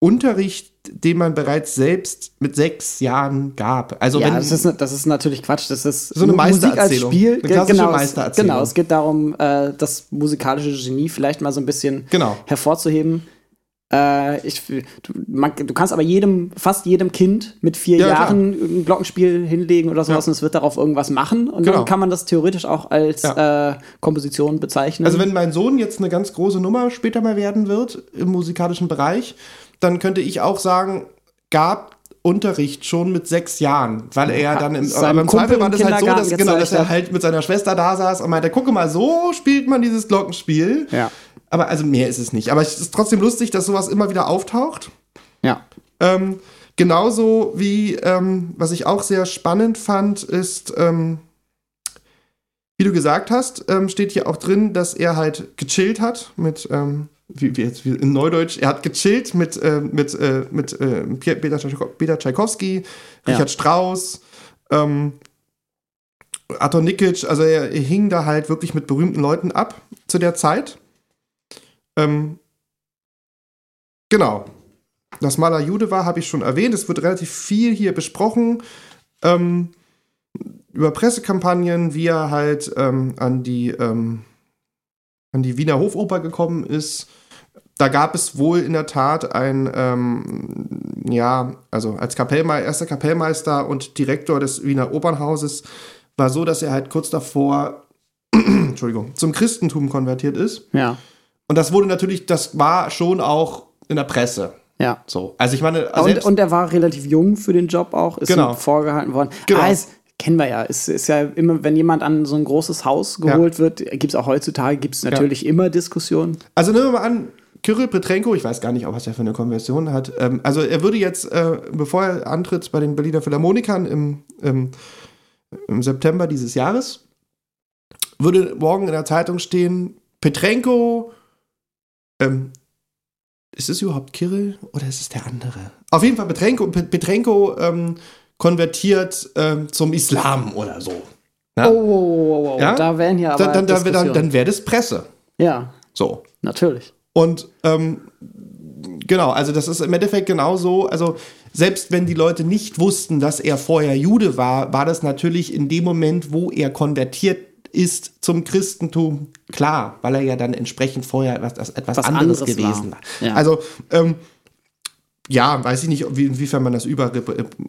Speaker 2: Unterricht, den man bereits selbst mit sechs Jahren gab. Also
Speaker 1: ja,
Speaker 2: wenn
Speaker 1: das ist, das ist natürlich Quatsch. Das ist
Speaker 2: So eine
Speaker 1: Mu- Musik als
Speaker 2: Meistererzählung.
Speaker 1: Spiel.
Speaker 2: Eine klassische
Speaker 1: genau,
Speaker 2: Meistererzählung.
Speaker 1: Es, genau, es geht darum, äh, das musikalische Genie vielleicht mal so ein bisschen
Speaker 2: Genau.
Speaker 1: hervorzuheben. Äh, ich, du, man, du kannst aber jedem, fast jedem Kind mit vier
Speaker 2: Ja, klar.
Speaker 1: Jahren ein Glockenspiel hinlegen oder sowas
Speaker 2: Ja.
Speaker 1: und es wird darauf irgendwas machen. Und
Speaker 2: Genau.
Speaker 1: dann kann man das theoretisch auch als
Speaker 2: Ja.
Speaker 1: äh, Komposition bezeichnen.
Speaker 2: Also wenn mein Sohn jetzt eine ganz große Nummer später mal werden wird im musikalischen Bereich, dann könnte ich auch sagen, gab Unterricht schon mit sechs Jahren, weil er dann im, aber im Zweifel war das halt so, dass, genau, dass er halt mit seiner Schwester da saß und meinte, gucke mal, so spielt man dieses Glockenspiel.
Speaker 1: ja.
Speaker 2: Aber also mehr ist es nicht. Aber es ist trotzdem lustig, dass sowas immer wieder auftaucht.
Speaker 1: Ja.
Speaker 2: Ähm, genauso wie, ähm, was ich auch sehr spannend fand, ist, ähm, wie du gesagt hast, ähm, steht hier auch drin, dass er halt gechillt hat mit, ähm, wie, wie jetzt wie in Neudeutsch, er hat gechillt mit, äh, mit, äh, mit äh, Peter, Peter Tchaikovsky,
Speaker 1: Ja.
Speaker 2: Richard Strauss, ähm, Arthur Nikic, also er, er hing da halt wirklich mit berühmten Leuten ab zu der Zeit. Ähm, genau. Dass Maler Jude war, habe ich schon erwähnt. Es wird relativ viel hier besprochen. Ähm, über Pressekampagnen, wie er halt ähm, an, die, ähm, an die Wiener Hofoper gekommen ist. Da gab es wohl in der Tat ein, ähm, ja, also als Kapellmeister, erster Kapellmeister und Direktor des Wiener Opernhauses war so, dass er halt kurz davor, (clears throat) Entschuldigung, zum Christentum konvertiert ist.
Speaker 1: Ja.
Speaker 2: Und das wurde natürlich, das war schon auch in der Presse.
Speaker 1: Ja.
Speaker 2: So. Also ich meine,
Speaker 1: Und, und er war relativ jung für den Job auch, ist
Speaker 2: Genau.
Speaker 1: vorgehalten worden.
Speaker 2: Genau.
Speaker 1: Ah, es, kennen wir ja. Es ist ja immer, wenn jemand an so ein großes Haus geholt wird, gibt es auch heutzutage, gibt es natürlich immer Diskussionen.
Speaker 2: also nehmen wir mal an, Kirill Petrenko, ich weiß gar nicht, was er für eine Konversion hat. Ähm, also er würde jetzt, äh, bevor er antritt bei den Berliner Philharmonikern im, im, im September dieses Jahres, würde morgen in der Zeitung stehen, Petrenko, ähm, ist es überhaupt Kirill oder ist es der andere? Auf jeden Fall Petrenko, Pe- Petrenko ähm, konvertiert ähm, zum Islam oder so. Ja?
Speaker 1: Oh, oh, oh, oh.
Speaker 2: Ja?
Speaker 1: da wären ja aber
Speaker 2: dann dann, dann, dann, wäre das Presse.
Speaker 1: Ja,
Speaker 2: So.
Speaker 1: natürlich.
Speaker 2: Und ähm, genau, also das ist im Endeffekt genauso. Also selbst wenn die Leute nicht wussten, dass er vorher Jude war, war das natürlich in dem Moment, wo er konvertiert ist zum Christentum, klar, weil er ja dann entsprechend vorher etwas, etwas
Speaker 1: Was
Speaker 2: anderes,
Speaker 1: anderes
Speaker 2: gewesen
Speaker 1: war.
Speaker 2: war.
Speaker 1: Ja.
Speaker 2: Also ähm, ja, weiß ich nicht, wie, inwiefern man das über,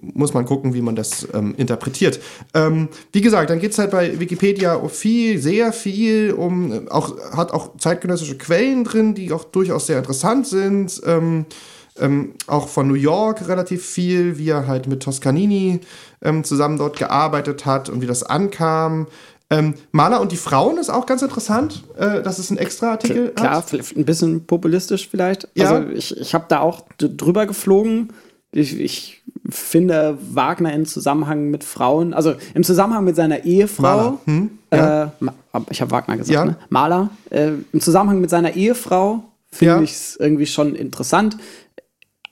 Speaker 2: muss man gucken, wie man das ähm, interpretiert. Ähm, wie gesagt, dann geht es halt bei Wikipedia viel, sehr viel um, auch, hat auch zeitgenössische Quellen drin, die auch durchaus sehr interessant sind. Ähm, ähm, auch von New York relativ viel, wie er halt mit Toscanini ähm, zusammen dort gearbeitet hat und wie das ankam. Ähm, Maler und die Frauen ist auch ganz interessant, äh, dass es einen extra Artikel
Speaker 1: Klar, ein bisschen populistisch vielleicht.
Speaker 2: Ja.
Speaker 1: Also ich, ich habe da auch drüber geflogen. Ich, ich finde Wagner im Zusammenhang mit Frauen, also im Zusammenhang mit seiner Ehefrau,
Speaker 2: hm, ja.
Speaker 1: äh, ich habe Wagner gesagt,
Speaker 2: Ja.
Speaker 1: ne? Maler, äh, im Zusammenhang mit seiner Ehefrau finde
Speaker 2: Ja.
Speaker 1: ich es irgendwie schon interessant.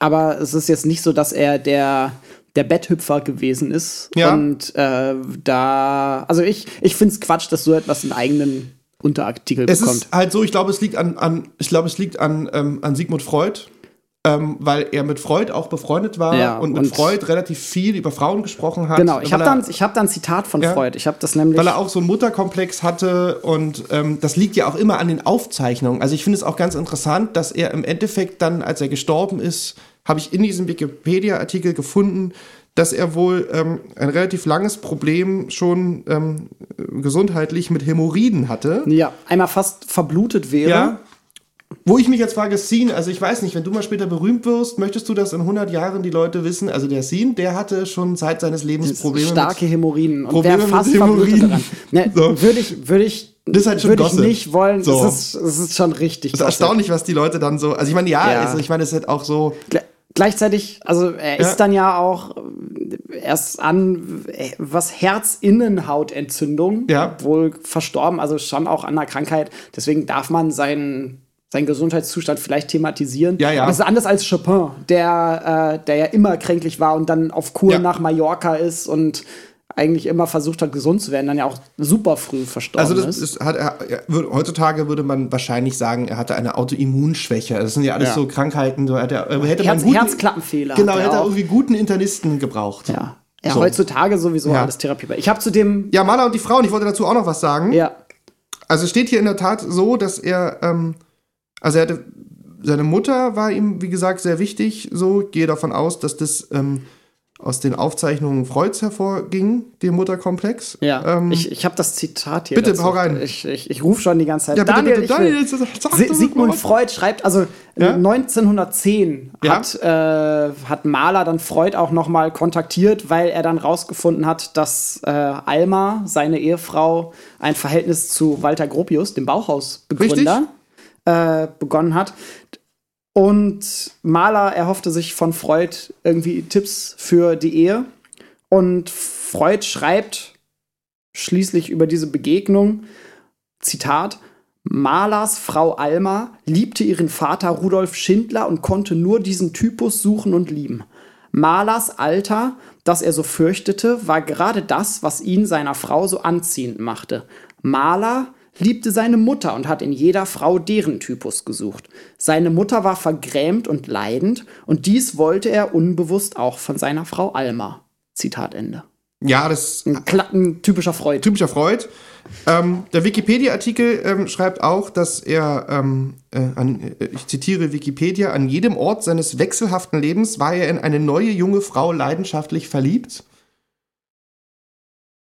Speaker 1: Aber es ist jetzt nicht so, dass er der, der Betthüpfer gewesen ist.
Speaker 2: Ja.
Speaker 1: Und äh, da, also ich, ich finde es Quatsch, dass so etwas einen eigenen Unterartikel
Speaker 2: Es
Speaker 1: bekommt.
Speaker 2: ist halt so, ich glaube, es liegt an, an ich glaube, es liegt an, ähm, an Sigmund Freud, ähm, weil er mit Freud auch befreundet war
Speaker 1: Ja,
Speaker 2: und mit
Speaker 1: und-
Speaker 2: Freud relativ viel über Frauen gesprochen hat.
Speaker 1: Genau, ich habe dann, ich hab dann ein Zitat von
Speaker 2: Ja.
Speaker 1: Freud. Ich habe das nämlich.
Speaker 2: weil er auch so einen Mutterkomplex hatte und ähm, das liegt ja auch immer an den Aufzeichnungen. Also ich finde es auch ganz interessant, dass er im Endeffekt dann, als er gestorben ist, habe ich in diesem Wikipedia-Artikel gefunden, dass er wohl ähm, ein relativ langes Problem schon ähm, gesundheitlich mit Hämorrhoiden hatte.
Speaker 1: ja, einmal fast verblutet wäre.
Speaker 2: Ja. Wo ich mich jetzt frage, Scene, also ich weiß nicht, wenn du mal später berühmt wirst, möchtest du, dass in 100 Jahren die Leute wissen, also der Scene, der hatte schon Zeit seines Lebens Probleme
Speaker 1: starke Hämorrhoiden und
Speaker 2: Probleme mit
Speaker 1: fast
Speaker 2: Hämorrhoiden.
Speaker 1: verblutet daran. Ne,
Speaker 2: So.
Speaker 1: Würde ich, würde ich,
Speaker 2: Das ist halt schon
Speaker 1: würde ich nicht wollen.
Speaker 2: So.
Speaker 1: Es, ist, es ist schon richtig.
Speaker 2: Das ist erstaunlich, was die Leute dann so, also ich meine, ja,
Speaker 1: Ja.
Speaker 2: Also ich meine, es ist halt auch so,
Speaker 1: Gleichzeitig, also er
Speaker 2: Ja.
Speaker 1: ist dann ja auch äh, erst an äh, was Herzinnenhautentzündung,
Speaker 2: Ja.
Speaker 1: wohl verstorben, also schon auch an einer Krankheit. Deswegen darf man seinen, seinen Gesundheitszustand vielleicht thematisieren.
Speaker 2: Ja, ja.
Speaker 1: Aber es ist anders als Chopin, der, äh, der ja immer kränklich war und dann auf Kur
Speaker 2: Ja.
Speaker 1: nach Mallorca ist und eigentlich immer versucht hat, gesund zu werden, dann ja auch super früh verstorben
Speaker 2: also das
Speaker 1: ist.
Speaker 2: hat, er, heutzutage würde man wahrscheinlich sagen, er hatte eine Autoimmunschwäche. Das sind ja alles
Speaker 1: Ja.
Speaker 2: so Krankheiten, so hat er, hätte man
Speaker 1: Herz,
Speaker 2: guten,
Speaker 1: Herzklappenfehler.
Speaker 2: Genau,
Speaker 1: er
Speaker 2: hätte er irgendwie guten Internisten gebraucht.
Speaker 1: Ja. Ja,
Speaker 2: So.
Speaker 1: heutzutage sowieso
Speaker 2: Ja.
Speaker 1: alles Therapie. Ich habe zu dem.
Speaker 2: Ja, Maler und die Frauen, ich wollte dazu auch noch was sagen.
Speaker 1: Ja.
Speaker 2: Also es steht hier in der Tat so, dass er, ähm, also er hatte, seine Mutter war ihm, wie gesagt, sehr wichtig. So, gehe davon aus, dass das ähm, aus den Aufzeichnungen Freuds hervorging, der Mutterkomplex.
Speaker 1: Ja,
Speaker 2: Ähm,
Speaker 1: ich, ich habe das Zitat hier.
Speaker 2: bitte,
Speaker 1: dazu.
Speaker 2: hau rein.
Speaker 1: Ich, ich, ich rufe schon die ganze Zeit.
Speaker 2: ja, bitte,
Speaker 1: Daniel,
Speaker 2: bitte,
Speaker 1: ich will-
Speaker 2: Daniel,
Speaker 1: Sigmund. Freud schreibt, also
Speaker 2: Ja?
Speaker 1: 1910
Speaker 2: Ja?
Speaker 1: hat, äh, hat Mahler dann Freud auch noch mal kontaktiert, weil er dann rausgefunden hat, dass äh, Alma, seine Ehefrau, ein Verhältnis zu Walter Gropius, dem Bauhausbegründer, äh, begonnen hat. Und Mahler erhoffte sich von Freud irgendwie Tipps für die Ehe. Und Freud schreibt schließlich über diese Begegnung, Zitat, Mahlers Frau Alma liebte ihren Vater Rudolf Schindler und konnte nur diesen Typus suchen und lieben. Mahlers Alter, das er so fürchtete, war gerade das, was ihn seiner Frau so anziehend machte. Mahler liebte seine Mutter und hat in jeder Frau deren Typus gesucht. Seine Mutter war vergrämt und leidend und dies wollte er unbewusst auch von seiner Frau Alma. Zitat Ende.
Speaker 2: Ja, das
Speaker 1: Ein, ein typischer Freud.
Speaker 2: typischer Freud. Ähm, der Wikipedia-Artikel ähm, schreibt auch, dass er, ähm, äh, an, äh, ich zitiere Wikipedia, an jedem Ort seines wechselhaften Lebens war er in eine neue junge Frau leidenschaftlich verliebt.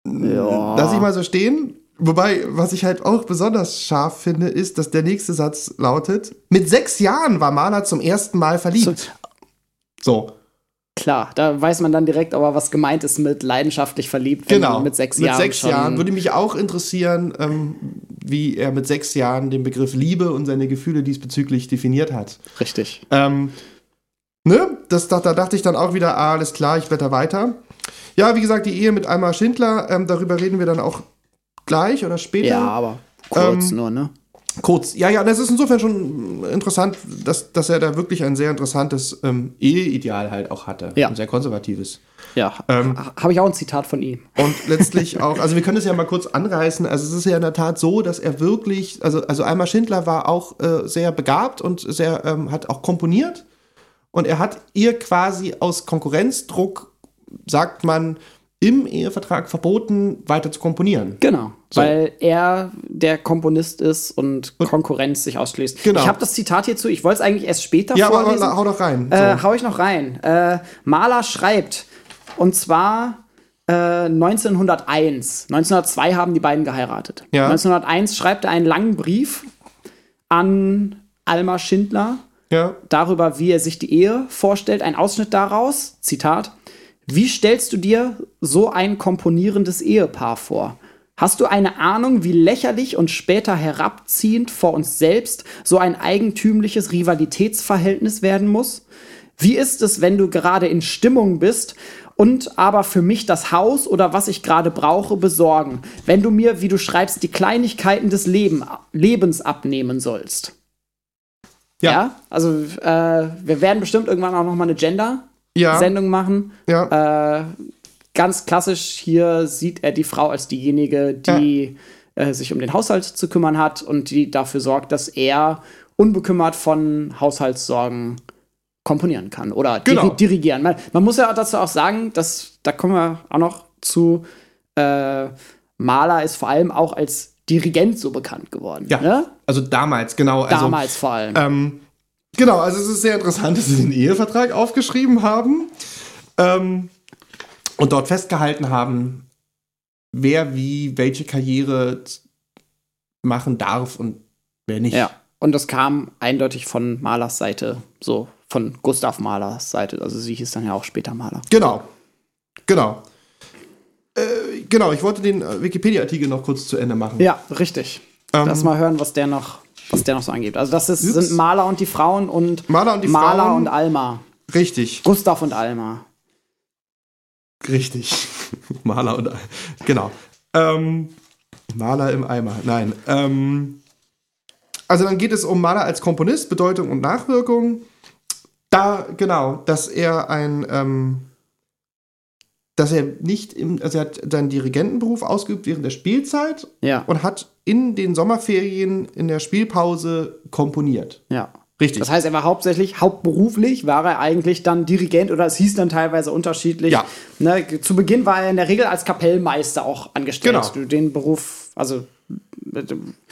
Speaker 1: Ja.
Speaker 2: Lass ich mal so stehen. Wobei, was ich halt auch besonders scharf finde, ist, dass der nächste Satz lautet: Mit sechs Jahren war Mahler zum ersten Mal verliebt. So,
Speaker 1: Klar, da weiß man dann direkt aber, was gemeint ist mit leidenschaftlich verliebt,
Speaker 2: genau.
Speaker 1: mit sechs Jahren
Speaker 2: sechs
Speaker 1: schon
Speaker 2: Jahren würde mich auch interessieren, ähm, wie er mit sechs Jahren den Begriff Liebe und seine Gefühle diesbezüglich definiert hat.
Speaker 1: richtig.
Speaker 2: Ähm, ne? Das, da, da dachte ich dann auch wieder, ah, alles klar, ich blätter weiter. Ja, wie gesagt, die Ehe mit Alma Schindler, ähm, darüber reden wir dann auch gleich oder später.
Speaker 1: Ja, aber kurz
Speaker 2: Ähm,
Speaker 1: nur, ne?
Speaker 2: Kurz, ja, ja, das ist insofern schon interessant, dass, dass er da wirklich ein sehr interessantes ähm, Eheideal halt auch hatte.
Speaker 1: Ja.
Speaker 2: Ein sehr konservatives.
Speaker 1: Ja,
Speaker 2: ähm,
Speaker 1: habe ich auch ein Zitat von ihm.
Speaker 2: Und letztlich (laughs) auch, also wir können es ja mal kurz anreißen. Also es ist ja in der Tat so, dass er wirklich, also, also Alma Schindler war auch äh, sehr begabt und sehr, ähm, hat auch komponiert. Und er hat ihr quasi aus Konkurrenzdruck, sagt man, im Ehevertrag verboten, weiter zu komponieren.
Speaker 1: Genau,
Speaker 2: So.
Speaker 1: weil er der Komponist ist und Konkurrenz sich ausschließt.
Speaker 2: Genau.
Speaker 1: Ich habe das Zitat hierzu, ich wollte es eigentlich erst später
Speaker 2: Ja, aber,
Speaker 1: vorlesen.
Speaker 2: aber hau doch rein.
Speaker 1: Äh,
Speaker 2: So.
Speaker 1: hau ich noch rein. Äh, Mahler schreibt, und zwar äh, 1901. 1902 haben die beiden geheiratet.
Speaker 2: Ja.
Speaker 1: 1901 schreibt er einen langen Brief an Alma Schindler
Speaker 2: ja,
Speaker 1: darüber, wie er sich die Ehe vorstellt. Ein Ausschnitt daraus, Zitat. Wie stellst du dir so ein komponierendes Ehepaar vor? Hast du eine Ahnung, wie lächerlich und später herabziehend vor uns selbst so ein eigentümliches Rivalitätsverhältnis werden muss? Wie ist es, wenn du gerade in Stimmung bist und aber für mich das Haus oder was ich gerade brauche besorgen, wenn du mir, wie du schreibst, die Kleinigkeiten des Leben, Lebens abnehmen sollst?
Speaker 2: Ja.
Speaker 1: Ja, also äh, wir werden bestimmt irgendwann auch noch mal eine Gender-Sendung
Speaker 2: ja,
Speaker 1: machen.
Speaker 2: ja.
Speaker 1: Äh, ganz klassisch hier sieht er die Frau als diejenige, die äh, sich um den Haushalt zu kümmern hat und die dafür sorgt, dass er unbekümmert von Haushaltssorgen komponieren kann oder
Speaker 2: Genau.
Speaker 1: dirigieren. Man, man muss ja dazu auch sagen, dass da kommen wir auch noch zu. Äh, Mahler ist vor allem auch als Dirigent so bekannt geworden.
Speaker 2: ja.
Speaker 1: Ne?
Speaker 2: Also damals, genau. Also,
Speaker 1: Damals vor allem.
Speaker 2: Ähm, genau, also es ist sehr interessant, dass sie den Ehevertrag aufgeschrieben haben ähm, und dort festgehalten haben, wer wie welche Karriere machen darf und wer nicht.
Speaker 1: Ja. und das kam eindeutig von Malers Seite, so von Gustav Malers Seite. Also sie hieß dann ja auch später Maler.
Speaker 2: Genau. Genau. Äh, genau, ich wollte den äh, Wikipedia-Artikel noch kurz zu Ende machen.
Speaker 1: Ja, richtig.
Speaker 2: Ähm,
Speaker 1: Lass mal hören, was der noch, was der noch so angibt. Also das ist, sind Maler und die Frauen und
Speaker 2: Maler und die
Speaker 1: Maler
Speaker 2: Frauen.
Speaker 1: und Alma.
Speaker 2: Richtig.
Speaker 1: Gustav und Alma.
Speaker 2: Richtig. (laughs) Maler und genau. Ähm, Maler im Eimer. Nein. Ähm, also dann geht es um Maler als Komponist, Bedeutung und Nachwirkung. Da, genau, dass er ein, ähm, dass er nicht im, also er hat seinen Dirigentenberuf ausgeübt während der Spielzeit
Speaker 1: Ja,
Speaker 2: und hat in den Sommerferien in der Spielpause komponiert.
Speaker 1: ja.
Speaker 2: Richtig.
Speaker 1: Das heißt, er war hauptsächlich, hauptberuflich war er eigentlich dann Dirigent oder es hieß dann teilweise unterschiedlich.
Speaker 2: Ja.
Speaker 1: Ne, zu Beginn war er in der Regel als Kapellmeister auch angestellt.
Speaker 2: Genau.
Speaker 1: Du- Den Beruf, also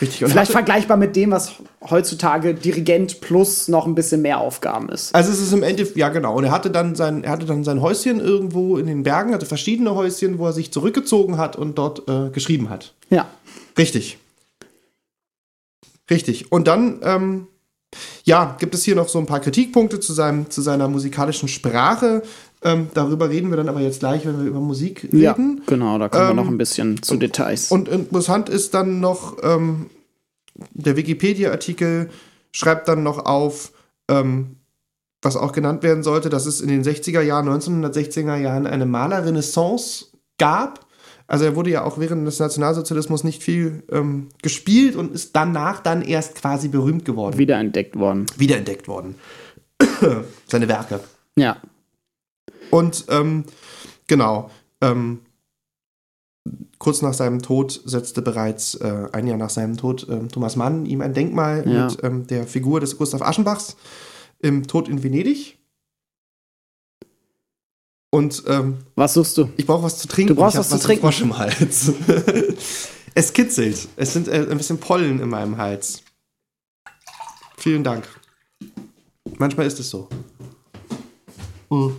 Speaker 2: Richtig. Und
Speaker 1: vielleicht vergleichbar mit dem, was heutzutage Dirigent plus noch ein bisschen mehr Aufgaben ist.
Speaker 2: Also es ist im Endeffekt, ja genau. Und er hatte dann sein, er hatte dann sein Häuschen irgendwo in den Bergen, hatte verschiedene Häuschen, wo er sich zurückgezogen hat und dort äh, geschrieben hat.
Speaker 1: Ja.
Speaker 2: Richtig. Richtig. Und dann, ähm, ja, gibt es hier noch so ein paar Kritikpunkte zu, seinem, zu seiner musikalischen Sprache. Ähm, darüber reden wir dann aber jetzt gleich, wenn wir über Musik
Speaker 1: Ja,
Speaker 2: reden.
Speaker 1: genau, da kommen wir
Speaker 2: Ähm,
Speaker 1: noch ein bisschen zu Details.
Speaker 2: Und interessant ist dann noch, ähm, der Wikipedia-Artikel schreibt dann noch auf, ähm, was auch genannt werden sollte, dass es in den 60er Jahren, 1960er Jahren eine Malerrenaissance gab. Also er wurde ja auch während des Nationalsozialismus nicht viel ähm, gespielt und ist danach dann erst quasi berühmt geworden,
Speaker 1: Wiederentdeckt worden.
Speaker 2: wiederentdeckt worden. (coughs) Seine Werke.
Speaker 1: Ja.
Speaker 2: Und ähm, genau, ähm, kurz nach seinem Tod setzte bereits äh, ein Jahr nach seinem Tod ähm, Thomas Mann ihm ein Denkmal
Speaker 1: Ja.
Speaker 2: mit ähm, der Figur des Gustav Aschenbachs im Tod in Venedig. Und ähm,
Speaker 1: Was suchst du?
Speaker 2: ich brauche was zu trinken.
Speaker 1: Du brauchst
Speaker 2: hab
Speaker 1: was zu trinken.
Speaker 2: Frosch im Hals. (laughs) es kitzelt. Es sind äh, ein bisschen Pollen in meinem Hals. Vielen Dank. Manchmal ist es so. Mhm.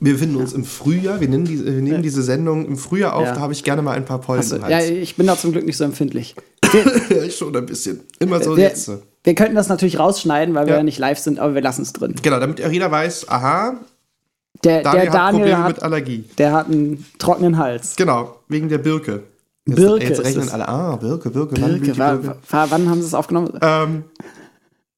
Speaker 2: Wir befinden uns im Frühjahr. Wir nehmen, diese, wir nehmen diese Sendung im Frühjahr auf.
Speaker 1: Ja.
Speaker 2: Da habe ich gerne mal ein paar Pollen im
Speaker 1: ja,
Speaker 2: Hals.
Speaker 1: ich bin da zum Glück nicht so empfindlich. (laughs)
Speaker 2: Ja, ich schon ein bisschen. Immer so
Speaker 1: wir,
Speaker 2: jetzt.
Speaker 1: wir könnten das natürlich rausschneiden, weil wir
Speaker 2: Ja.
Speaker 1: ja nicht live sind, aber wir lassen es drin.
Speaker 2: Genau, damit jeder weiß, aha,
Speaker 1: Der
Speaker 2: Daniel,
Speaker 1: der
Speaker 2: hat
Speaker 1: Daniel
Speaker 2: Probleme
Speaker 1: hat,
Speaker 2: mit Allergie.
Speaker 1: der hat einen trockenen Hals.
Speaker 2: Genau, wegen der Birke. Jetzt,
Speaker 1: Birke
Speaker 2: Jetzt rechnen alle, ah, Birke, Birke, wann
Speaker 1: Birke,
Speaker 2: die
Speaker 1: wa-
Speaker 2: Birke?
Speaker 1: wa- wann haben sie es aufgenommen?
Speaker 2: Ähm,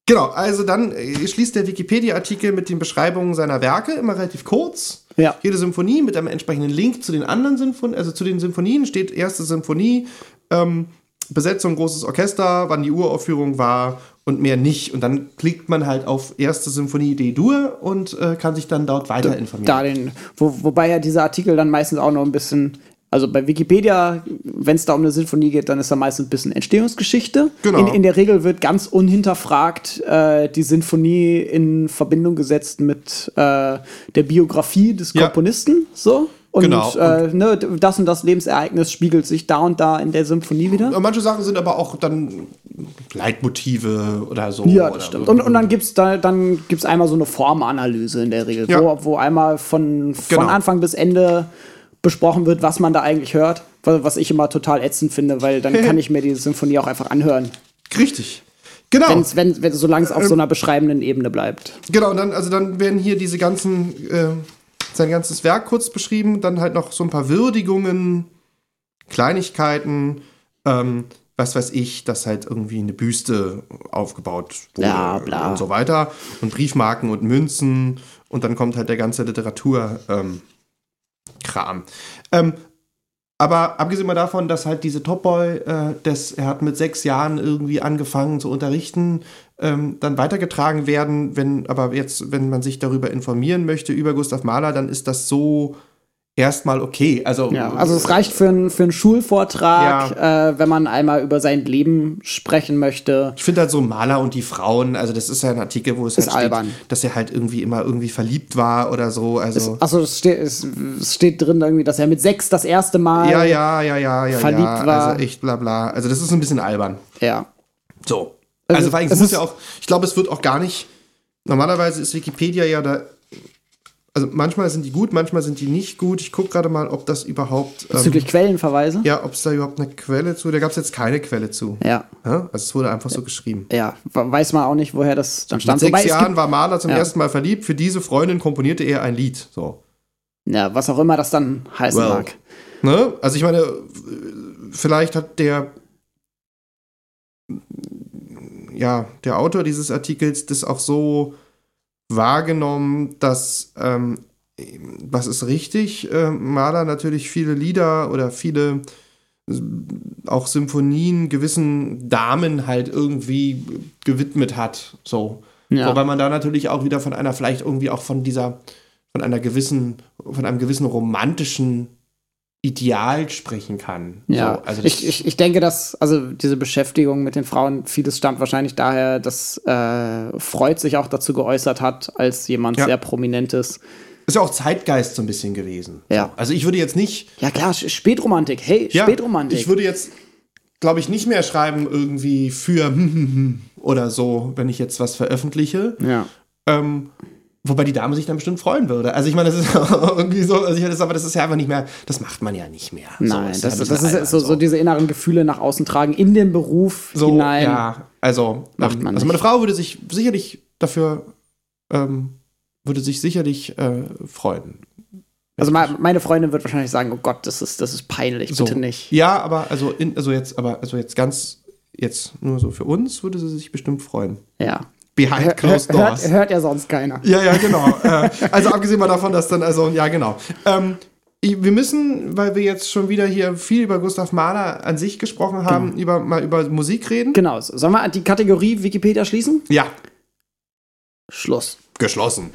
Speaker 2: genau, also dann äh, schließt der Wikipedia-Artikel mit den Beschreibungen seiner Werke, immer relativ kurz.
Speaker 1: Ja.
Speaker 2: Jede Symphonie mit einem entsprechenden Link zu den anderen Symphonen, also zu den Symphonien steht erste Symphonie, ähm, Besetzung, großes Orchester, wann die Uraufführung war und mehr nicht. Und dann klickt man halt auf erste Symphonie D-Dur und äh, kann sich dann dort weiter informieren.
Speaker 1: Da den, wo, wobei ja dieser Artikel dann meistens auch noch ein bisschen, also bei Wikipedia, wenn es da um eine Sinfonie geht, dann ist da meistens ein bisschen Entstehungsgeschichte.
Speaker 2: Genau.
Speaker 1: In, in der Regel wird ganz unhinterfragt äh, die Sinfonie in Verbindung gesetzt mit äh, der Biografie des
Speaker 2: Ja.
Speaker 1: Komponisten. So. Und,
Speaker 2: Genau.
Speaker 1: Äh, ne, das und das Lebensereignis spiegelt sich da und da in der Symphonie wieder.
Speaker 2: Manche Sachen sind aber auch dann Leitmotive oder so.
Speaker 1: Ja,
Speaker 2: oder
Speaker 1: das stimmt. Und, und dann gibt es da, dann gibt's einmal so eine Formanalyse in der Regel,
Speaker 2: Ja.
Speaker 1: wo, wo einmal von, von
Speaker 2: Genau.
Speaker 1: Anfang bis Ende besprochen wird, was man da eigentlich hört. wa- Was ich immer total ätzend finde, weil dann kann ich mir die Symphonie auch einfach anhören. (laughs)
Speaker 2: Richtig. Genau.
Speaker 1: Wenn's, wenn, wenn, solange es auf so einer beschreibenden Ebene bleibt.
Speaker 2: Genau, und dann, also dann werden hier diese ganzen, äh, sein ganzes Werk kurz beschrieben, dann halt noch so ein paar Würdigungen, Kleinigkeiten, ähm, was weiß ich, dass halt irgendwie eine Büste aufgebaut wurde
Speaker 1: Bla, bla.
Speaker 2: und so weiter. Und Briefmarken und Münzen und dann kommt halt der ganze Literatur ähm, Kram. Ähm, aber abgesehen mal davon, dass halt diese Topboy, äh, er hat mit sechs Jahren irgendwie angefangen zu unterrichten, ähm, dann weitergetragen werden. Wenn aber jetzt, wenn man sich darüber informieren möchte über Gustav Mahler, dann ist das so erstmal okay. Also,
Speaker 1: Ja, also es reicht für, einen- für einen Schulvortrag, äh, wenn man einmal über sein Leben sprechen möchte.
Speaker 2: Ich finde halt so Maler und die Frauen, also das ist ja ein Artikel, wo es
Speaker 1: Ist
Speaker 2: halt steht,
Speaker 1: albern.
Speaker 2: dass er halt irgendwie immer irgendwie verliebt war oder so. Also
Speaker 1: Achso, es steht, es, steht drin irgendwie, dass er mit sechs das erste Mal.
Speaker 2: ja, ja, ja, ja, ja,
Speaker 1: verliebt
Speaker 2: ja.
Speaker 1: war.
Speaker 2: Also echt bla bla. Also das ist ein bisschen albern.
Speaker 1: ja.
Speaker 2: So.
Speaker 1: Also,
Speaker 2: Also, vor allem, es muss
Speaker 1: ist-
Speaker 2: ja auch, ich glaube, es wird auch gar nicht, normalerweise ist Wikipedia ja da also manchmal sind die gut, manchmal sind die nicht gut. Ich gucke gerade mal, ob das überhaupt. Ähm,
Speaker 1: Bezüglich Quellenverweise?
Speaker 2: ja, ob es da überhaupt eine Quelle zu. Da gab es jetzt keine Quelle zu.
Speaker 1: Ja.
Speaker 2: Ja, Also es wurde einfach so geschrieben.
Speaker 1: Ja, weiß man auch nicht, woher das dann
Speaker 2: Mit
Speaker 1: stammt.
Speaker 2: sechs
Speaker 1: Wobei
Speaker 2: Jahren war Mahler zum
Speaker 1: Ja.
Speaker 2: ersten Mal verliebt. Für diese Freundin komponierte er ein Lied. So.
Speaker 1: ja, was auch immer das dann heißen
Speaker 2: Well.
Speaker 1: mag.
Speaker 2: Ne? Also ich meine, vielleicht hat der ja, der Autor dieses Artikels das auch so wahrgenommen, dass ähm, was ist richtig, äh, Mahler natürlich viele Lieder oder viele auch Symphonien gewissen Damen halt irgendwie gewidmet hat. So.
Speaker 1: Ja.
Speaker 2: Wobei man da natürlich auch wieder von einer, vielleicht irgendwie auch von dieser, von einer gewissen, von einem gewissen romantischen Ideal sprechen kann.
Speaker 1: Ja,
Speaker 2: so, also
Speaker 1: ich, ich, ich denke, dass also diese Beschäftigung mit den Frauen, vieles stammt wahrscheinlich daher, dass äh, Freud sich auch dazu geäußert hat, als jemand
Speaker 2: Ja.
Speaker 1: sehr prominentes.
Speaker 2: ist ja auch Zeitgeist so ein bisschen gewesen.
Speaker 1: Ja.
Speaker 2: So. Also ich würde jetzt nicht,
Speaker 1: Ja klar, Spätromantik, hey,
Speaker 2: ja,
Speaker 1: Spätromantik.
Speaker 2: ich würde jetzt, glaube ich, nicht mehr schreiben irgendwie für (laughs) oder so, wenn ich jetzt was veröffentliche.
Speaker 1: ja.
Speaker 2: Ähm, wobei die Dame sich dann bestimmt freuen würde. Also ich meine, das ist (laughs) irgendwie so, also ich meine, das, aber das ist ja einfach nicht mehr, das macht man ja nicht mehr.
Speaker 1: Nein,
Speaker 2: ist
Speaker 1: das, das
Speaker 2: bisschen
Speaker 1: ist so, so diese inneren Gefühle nach außen tragen, in den Beruf
Speaker 2: so,
Speaker 1: hinein.
Speaker 2: Ja, also,
Speaker 1: Macht
Speaker 2: ähm,
Speaker 1: man
Speaker 2: also
Speaker 1: nicht.
Speaker 2: meine Frau würde sich sicherlich dafür, ähm, würde sich sicherlich äh, freuen.
Speaker 1: Also me- meine Freundin wird wahrscheinlich sagen, oh Gott, das ist, das ist peinlich,
Speaker 2: So.
Speaker 1: bitte nicht.
Speaker 2: Ja, aber also, in, also jetzt, aber also jetzt ganz, jetzt nur so für uns würde sie sich bestimmt freuen.
Speaker 1: Ja.
Speaker 2: Behind closed
Speaker 1: hört,
Speaker 2: doors.
Speaker 1: hört ja sonst keiner.
Speaker 2: Ja, ja, genau. äh, also abgesehen mal davon, dass dann, also, ja, genau. Ähm, wir müssen, weil wir jetzt schon wieder hier viel über Gustav Mahler an sich gesprochen haben, über, mal über Musik reden.
Speaker 1: Genau. Sollen wir die Kategorie Wikipedia schließen?
Speaker 2: Ja,
Speaker 1: Schluss.
Speaker 2: geschlossen.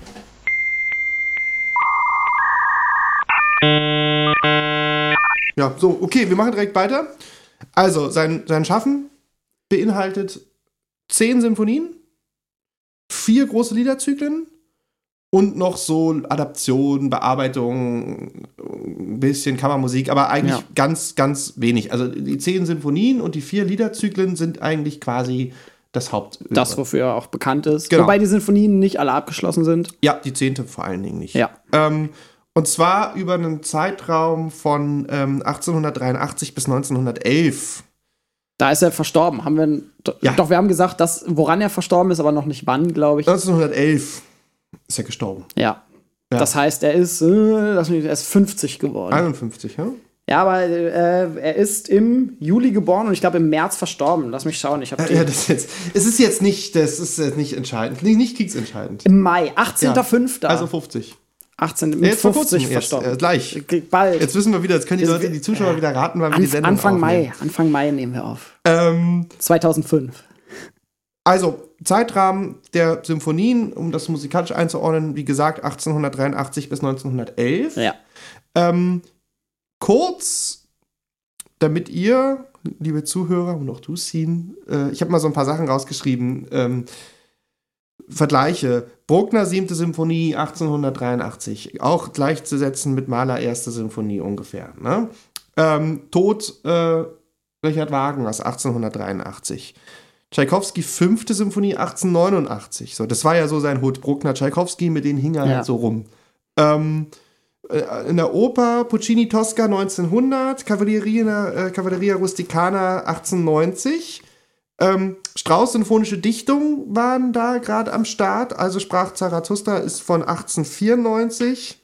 Speaker 2: Ja, so, okay, wir machen direkt weiter. Also, sein, sein Schaffen beinhaltet zehn Symphonien, vier große Liederzyklen und noch so Adaptionen, Bearbeitungen, ein bisschen Kammermusik, aber eigentlich
Speaker 1: Ja.
Speaker 2: ganz, ganz wenig. Also die zehn Symphonien und die vier Liederzyklen sind eigentlich quasi das Haupt.
Speaker 1: Das, wofür er auch bekannt ist.
Speaker 2: Genau.
Speaker 1: Wobei die Sinfonien nicht alle abgeschlossen sind.
Speaker 2: Ja, die zehnte vor allen Dingen nicht.
Speaker 1: Ja.
Speaker 2: Ähm, und zwar über einen Zeitraum von ähm, 1883 bis 1911.
Speaker 1: Da ist er verstorben. Haben wir,
Speaker 2: Ja.
Speaker 1: Doch, wir haben gesagt, dass, woran er verstorben ist, aber noch nicht wann, glaube ich.
Speaker 2: 1911 ist er gestorben.
Speaker 1: Ja.
Speaker 2: Ja.
Speaker 1: Das heißt, er ist, äh, er ist 50 geworden.
Speaker 2: 51, ja?
Speaker 1: Ja, aber äh, er ist im Juli geboren und ich glaube im März verstorben. Lass mich schauen. Ich habe
Speaker 2: Ja, das ist jetzt, es ist jetzt nicht, das ist jetzt nicht entscheidend, nicht, nicht kriegsentscheidend.
Speaker 1: im Mai, 18.05.
Speaker 2: Also 50.
Speaker 1: 18. mit
Speaker 2: jetzt vor
Speaker 1: 50
Speaker 2: kurzem, jetzt, äh, gleich.
Speaker 1: Bald.
Speaker 2: Jetzt wissen wir wieder, jetzt können die
Speaker 1: Jetzt
Speaker 2: Leute, die Zuschauer wieder raten, wann wir die Sendung
Speaker 1: Anfang
Speaker 2: aufnehmen.
Speaker 1: Mai. Anfang Mai nehmen wir auf.
Speaker 2: Ähm,
Speaker 1: 2005.
Speaker 2: Also, Zeitrahmen der Symphonien, um das musikalisch einzuordnen, wie gesagt, 1883 bis 1911.
Speaker 1: Ja.
Speaker 2: Ähm, kurz, damit ihr, liebe Zuhörer und auch du, Sien, äh, ich habe mal so ein paar Sachen rausgeschrieben. Ähm, Vergleiche. Bruckner siebte Symphonie 1883, auch gleichzusetzen mit Mahler erste Symphonie ungefähr. Ne? Ähm, Tod äh, Richard Wagners 1883. Tschaikowski fünfte Symphonie 1889. So, das war ja so sein Hut. Bruckner, Tschaikowski, mit denen hing er
Speaker 1: Ja.
Speaker 2: halt so rum. Ähm, äh, in der Oper Puccini Tosca 1900, Cavalleria, äh, Cavalleria Rusticana 1890. Ähm, Strauß symphonische Dichtung waren da gerade am Start. Also sprach Zarathustra ist von 1894.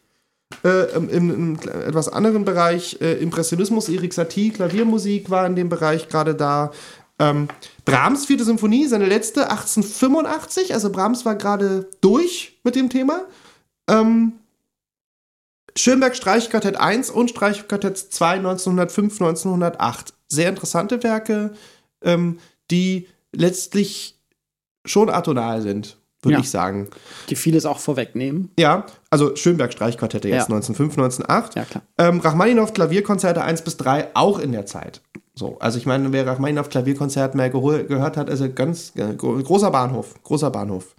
Speaker 2: Äh, im, im, im etwas anderen Bereich äh, Impressionismus, Erik Satie, Klaviermusik war in dem Bereich gerade da. Ähm, Brahms vierte Symphonie, seine letzte 1885. Also Brahms war gerade durch mit dem Thema. Ähm, Schönberg Streichquartett 1 und Streichquartett 2 1905, 1908. Sehr interessante Werke, ähm, die letztlich schon atonal sind, würde
Speaker 1: Ja.
Speaker 2: ich sagen.
Speaker 1: Die vieles auch vorwegnehmen.
Speaker 2: Ja, also Schönberg Streichquartette jetzt
Speaker 1: Ja.
Speaker 2: 1905, 1908.
Speaker 1: Ja, klar.
Speaker 2: Ähm, Rachmaninow Klavierkonzerte 1 bis 3 auch in der Zeit. So, also ich meine, wer Rachmaninow Klavierkonzert mehr gehört hat, ist ein ganz äh, gro- großer Bahnhof, großer Bahnhof.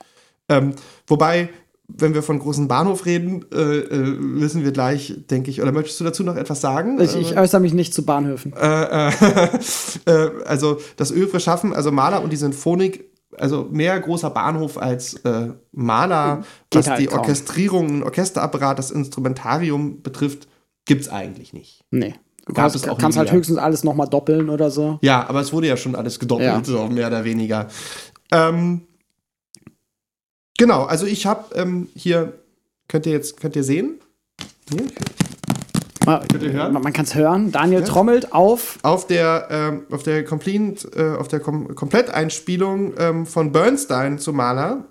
Speaker 2: Ähm, wobei, wenn wir von großen Bahnhof reden, äh, äh, wissen wir gleich, denke ich, oder möchtest du dazu noch etwas sagen?
Speaker 1: Ich, ich äußere mich nicht zu Bahnhöfen.
Speaker 2: äh, äh, (laughs) äh, also das Övre schaffen, also Maler und die Sinfonik also mehr großer Bahnhof als äh, Maler,
Speaker 1: Geht
Speaker 2: was
Speaker 1: halt
Speaker 2: die
Speaker 1: kaum.
Speaker 2: Orchestrierung, den Orchesterapparat, das Instrumentarium betrifft, gibt's eigentlich nicht.
Speaker 1: Nee. Du kannst,
Speaker 2: es auch
Speaker 1: kannst halt höchstens alles nochmal doppeln oder so.
Speaker 2: Ja, aber es wurde ja schon alles gedoppelt,
Speaker 1: Ja.
Speaker 2: so mehr oder weniger. Ähm, genau, also ich habe ähm, hier, könnt ihr jetzt, könnt ihr sehen? Hier,
Speaker 1: Man,
Speaker 2: ihr hören?
Speaker 1: man kann es hören. Daniel
Speaker 2: Ja.
Speaker 1: trommelt auf.
Speaker 2: auf der, ähm, auf der, Complete, äh, auf der Kom Kompletteinspielung ähm, von Bernstein zu Mahler.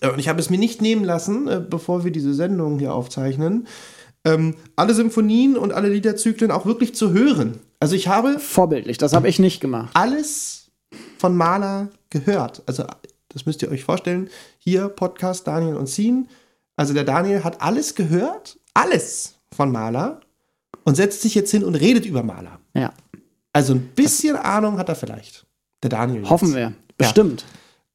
Speaker 2: Äh, und ich habe es mir nicht nehmen lassen, äh, bevor wir diese Sendung hier aufzeichnen, ähm, alle Symphonien und alle Liederzyklen auch wirklich zu hören. Also ich habe
Speaker 1: Vorbildlich. Das habe ich nicht gemacht.
Speaker 2: alles von Mahler gehört. Also, das müsst ihr euch vorstellen. Hier Podcast Daniel und Sien. Also, der Daniel hat alles gehört, alles von Mahler und setzt sich jetzt hin und redet über Mahler.
Speaker 1: Ja.
Speaker 2: Also, ein bisschen Ahnung hat er vielleicht. Der Daniel. jetzt.
Speaker 1: Hoffen wir. Bestimmt.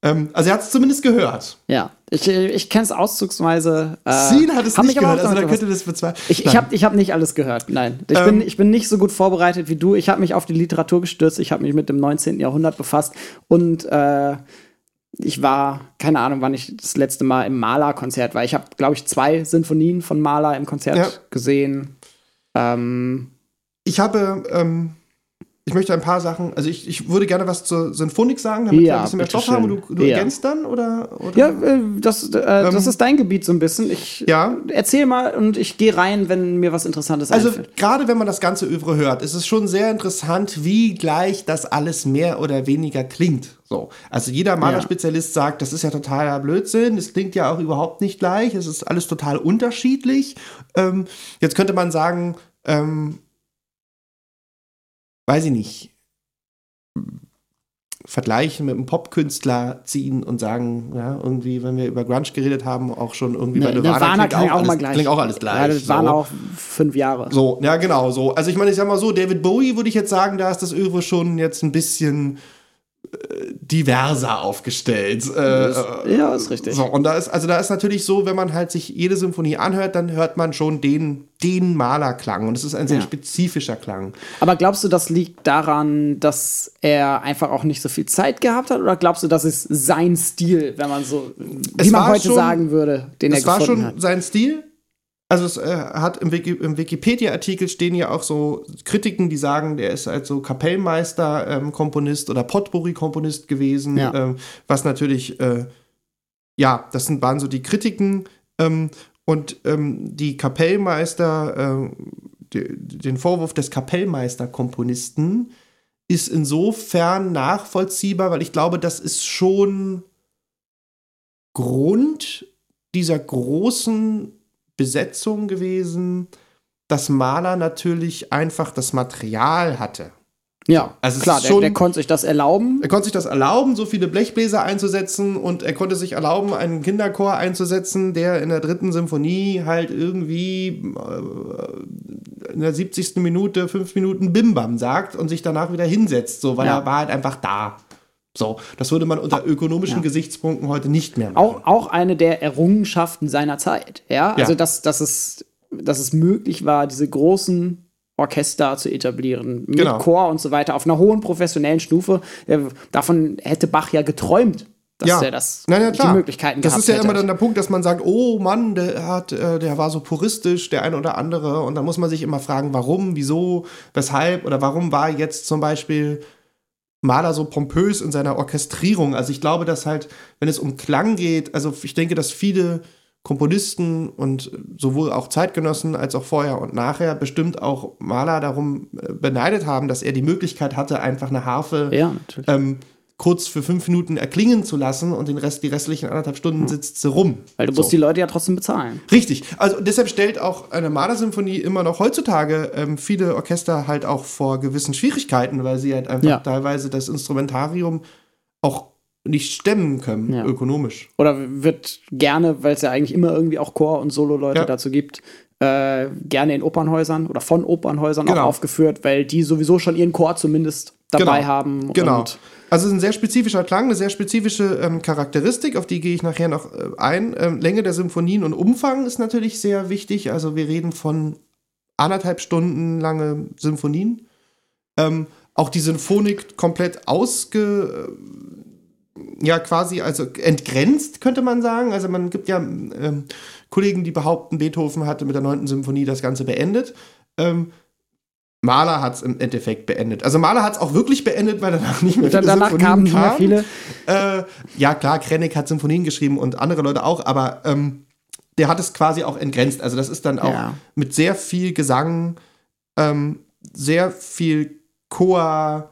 Speaker 2: Ähm, also, er hat es zumindest gehört.
Speaker 1: Ja. Ich, ich kenne es auszugsweise. Äh,
Speaker 2: hat es nicht gehört. Also, da könnte das bezweifeln.
Speaker 1: Ich, ich habe ich hab nicht alles gehört, nein. Ich,
Speaker 2: Ähm,
Speaker 1: bin, ich bin nicht so gut vorbereitet wie du. Ich habe mich auf die Literatur gestürzt. Ich habe mich mit dem 19. Jahrhundert befasst. Und äh, ich war, keine Ahnung, wann ich das letzte Mal im Mahler-Konzert war. Ich habe, glaube ich, zwei Sinfonien von Mahler im Konzert
Speaker 2: Ja.
Speaker 1: gesehen. Ähm,
Speaker 2: Ich habe, ähm, ich möchte ein paar Sachen, also ich, ich würde gerne was zur Sinfonik sagen, damit wir
Speaker 1: Ja,
Speaker 2: ein bisschen mehr Stoff haben. Und du, du
Speaker 1: Ja.
Speaker 2: ergänzt dann, oder? oder?
Speaker 1: ja, äh, das, äh, das
Speaker 2: Ähm,
Speaker 1: ist dein Gebiet so ein bisschen. Ich
Speaker 2: Ja.
Speaker 1: erzähl mal und ich gehe rein, wenn mir was Interessantes
Speaker 2: Also
Speaker 1: einfällt.
Speaker 2: gerade wenn man das ganze Övre hört, ist es schon sehr interessant, wie gleich das alles mehr oder weniger klingt. So, also jeder Malerspezialist sagt, das ist ja totaler Blödsinn, es klingt ja auch überhaupt nicht gleich, es ist alles total unterschiedlich. Ähm, jetzt könnte man sagen, ähm, weiß ich nicht, vergleichen mit einem Popkünstler ziehen und sagen, ja, irgendwie, wenn wir über Grunge geredet haben, auch schon irgendwie bei
Speaker 1: Ne,
Speaker 2: Nirvana,
Speaker 1: Nirvana
Speaker 2: klingt,
Speaker 1: klingt
Speaker 2: auch
Speaker 1: auch mal
Speaker 2: alles,
Speaker 1: gleich.
Speaker 2: klingt auch alles gleich.
Speaker 1: Ja, das waren
Speaker 2: so.
Speaker 1: auch fünf Jahre.
Speaker 2: So, ja, genau, so. Also ich meine, ich sag mal so, David Bowie würde ich jetzt sagen, da ist das Övre schon jetzt ein bisschen diverser aufgestellt. Äh,
Speaker 1: ja, ist richtig.
Speaker 2: so, und da ist, also da ist natürlich so, wenn man halt sich jede Symphonie anhört, dann hört man schon den, den Malerklang. Und es ist ein sehr
Speaker 1: Ja.
Speaker 2: spezifischer Klang.
Speaker 1: Aber glaubst du, das liegt daran, dass er einfach auch nicht so viel Zeit gehabt hat? Oder glaubst du, das ist sein Stil, wenn man so, wie
Speaker 2: Es
Speaker 1: man heute
Speaker 2: schon-
Speaker 1: sagen würde, den er
Speaker 2: Es war
Speaker 1: gefunden
Speaker 2: schon
Speaker 1: hat?
Speaker 2: sein Stil. Also es äh, hat im, Wiki, im Wikipedia-Artikel stehen ja auch so Kritiken, die sagen, der ist halt so Kapellmeister-Komponist oder Potpourri-Komponist gewesen,
Speaker 1: Ja.
Speaker 2: ähm, was natürlich, äh, ja, das sind, waren so die Kritiken ähm, und ähm, die Kapellmeister, äh, die, den Vorwurf des Kapellmeister-Komponisten ist insofern nachvollziehbar, weil ich glaube, das ist schon Grund dieser großen Besetzung gewesen, dass Maler natürlich einfach das Material hatte.
Speaker 1: Ja,
Speaker 2: Also
Speaker 1: klar,
Speaker 2: ist
Speaker 1: der,
Speaker 2: schon-
Speaker 1: der konnte sich das erlauben.
Speaker 2: Er konnte sich das erlauben, so viele Blechbläser einzusetzen und er konnte sich erlauben, einen Kinderchor einzusetzen, der in der dritten Symphonie halt irgendwie äh, in der 70. Minute fünf Minuten Bimbam sagt und sich danach wieder hinsetzt, so, weil
Speaker 1: Ja.
Speaker 2: er war halt einfach da. So, das würde man unter ökonomischen
Speaker 1: Ja.
Speaker 2: Gesichtspunkten heute nicht mehr machen.
Speaker 1: Auch, auch eine der Errungenschaften seiner Zeit. Ja, also
Speaker 2: Ja.
Speaker 1: dass, dass, es, dass es möglich war, diese großen Orchester zu etablieren, mit
Speaker 2: Genau.
Speaker 1: Chor und so weiter, auf einer hohen professionellen Stufe. Davon hätte Bach ja geträumt, dass
Speaker 2: Ja.
Speaker 1: er das,
Speaker 2: Nein, ja, klar.
Speaker 1: die Möglichkeiten
Speaker 2: Das ist ja
Speaker 1: hätte.
Speaker 2: immer dann der Punkt, dass man sagt, oh Mann, der hat, äh, der war so puristisch, der eine oder andere. Und dann muss man sich immer fragen, warum, wieso, weshalb oder warum war jetzt zum Beispiel Mahler so pompös in seiner Orchestrierung. Also ich glaube, dass halt, wenn es um Klang geht, also ich denke, dass viele Komponisten und sowohl auch Zeitgenossen als auch vorher und nachher bestimmt auch Mahler darum äh, beneidet haben, dass er die Möglichkeit hatte, einfach eine Harfe
Speaker 1: ja,
Speaker 2: ähm, kurz für fünf Minuten erklingen zu lassen und den Rest, die restlichen anderthalb Stunden sitzt sie rum.
Speaker 1: Weil du
Speaker 2: so.
Speaker 1: musst die Leute ja trotzdem bezahlen.
Speaker 2: Richtig. Also deshalb stellt auch eine Mahler-Symphonie immer noch heutzutage ähm, viele Orchester halt auch vor gewissen Schwierigkeiten, weil sie halt einfach
Speaker 1: Ja.
Speaker 2: teilweise das Instrumentarium auch nicht stemmen können,
Speaker 1: Ja.
Speaker 2: ökonomisch.
Speaker 1: Oder wird gerne, weil es ja eigentlich immer irgendwie auch Chor- und Solo-Leute
Speaker 2: Ja.
Speaker 1: dazu gibt, äh, gerne in Opernhäusern oder von Opernhäusern
Speaker 2: Genau.
Speaker 1: auch aufgeführt, weil die sowieso schon ihren Chor zumindest dabei
Speaker 2: Genau.
Speaker 1: haben.
Speaker 2: Genau. Also es ist ein sehr spezifischer Klang, eine sehr spezifische ähm, Charakteristik, auf die gehe ich nachher noch äh, ein. Ähm, Länge der Symphonien und Umfang ist natürlich sehr wichtig. Also wir reden von anderthalb Stunden lange Symphonien. Ähm, auch die Symphonik komplett ausge, äh, ja quasi also entgrenzt, könnte man sagen. Also man gibt ja ähm, Kollegen, die behaupten, Beethoven hatte mit der 9. Symphonie das Ganze beendet. Ähm, Mahler hat es im Endeffekt beendet. Also Mahler hat es auch wirklich beendet, weil danach nicht mehr viele
Speaker 1: Danach
Speaker 2: Symphonien
Speaker 1: kamen viele.
Speaker 2: Äh, ja, klar, Krennic hat Symphonien geschrieben und andere Leute auch, aber ähm, der hat es quasi auch entgrenzt. Also das ist dann auch
Speaker 1: Ja.
Speaker 2: mit sehr viel Gesang, ähm, sehr viel Chor,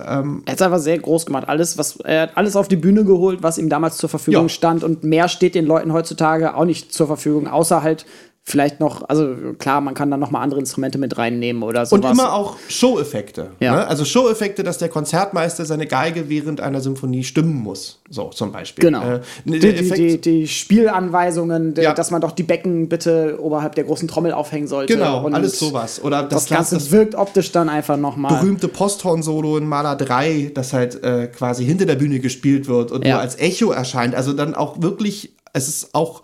Speaker 2: ähm,
Speaker 1: Er hat es einfach sehr groß gemacht. Alles, was, er hat alles auf die Bühne geholt, was ihm damals zur Verfügung
Speaker 2: Ja.
Speaker 1: stand. Und mehr steht den Leuten heutzutage auch nicht zur Verfügung, außer halt vielleicht noch, also klar, man kann dann noch mal andere Instrumente mit reinnehmen oder sowas.
Speaker 2: Und immer auch Show-Effekte.
Speaker 1: Ja.
Speaker 2: Ne? Also Show-Effekte, dass der Konzertmeister seine Geige während einer Symphonie stimmen muss. So zum Beispiel.
Speaker 1: Genau.
Speaker 2: Äh,
Speaker 1: die, die, die, die Spielanweisungen,
Speaker 2: Ja.
Speaker 1: dass man doch die Becken bitte oberhalb der großen Trommel aufhängen sollte.
Speaker 2: genau,
Speaker 1: Und
Speaker 2: alles sowas. Oder
Speaker 1: Das,
Speaker 2: das,
Speaker 1: Ganze
Speaker 2: das
Speaker 1: wirkt optisch dann einfach noch mal.
Speaker 2: berühmte Posthorn-Solo in Maler 3, das halt äh, quasi hinter der Bühne gespielt wird und
Speaker 1: Ja.
Speaker 2: nur als Echo erscheint. Also dann auch wirklich, es ist auch,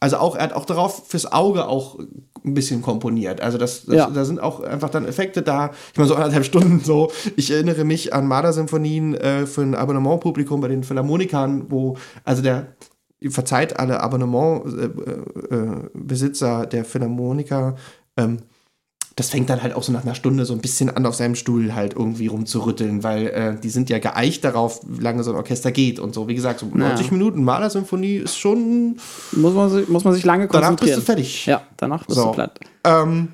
Speaker 2: also auch, er hat auch darauf fürs Auge auch ein bisschen komponiert. Also das, das
Speaker 1: Ja.
Speaker 2: da sind auch einfach dann Effekte da. Ich meine, so anderthalb Stunden so. Ich erinnere mich an Mahler-Symphonien äh, für ein Abonnementpublikum bei den Philharmonikern, wo, also der, verzeiht alle Abonnementbesitzer äh, Besitzer der Philharmoniker, ähm, das fängt dann halt auch so nach einer Stunde so ein bisschen an, auf seinem Stuhl halt irgendwie rumzurütteln, weil äh, die sind ja geeicht darauf, wie lange so ein Orchester geht und so. Wie gesagt, so 90 Minuten Malersymphonie ist schon,
Speaker 1: muss, man, sich- muss man sich lange
Speaker 2: danach bist
Speaker 1: konzentrieren.
Speaker 2: du fertig.
Speaker 1: Ja, danach bist
Speaker 2: So.
Speaker 1: du platt.
Speaker 2: Ähm,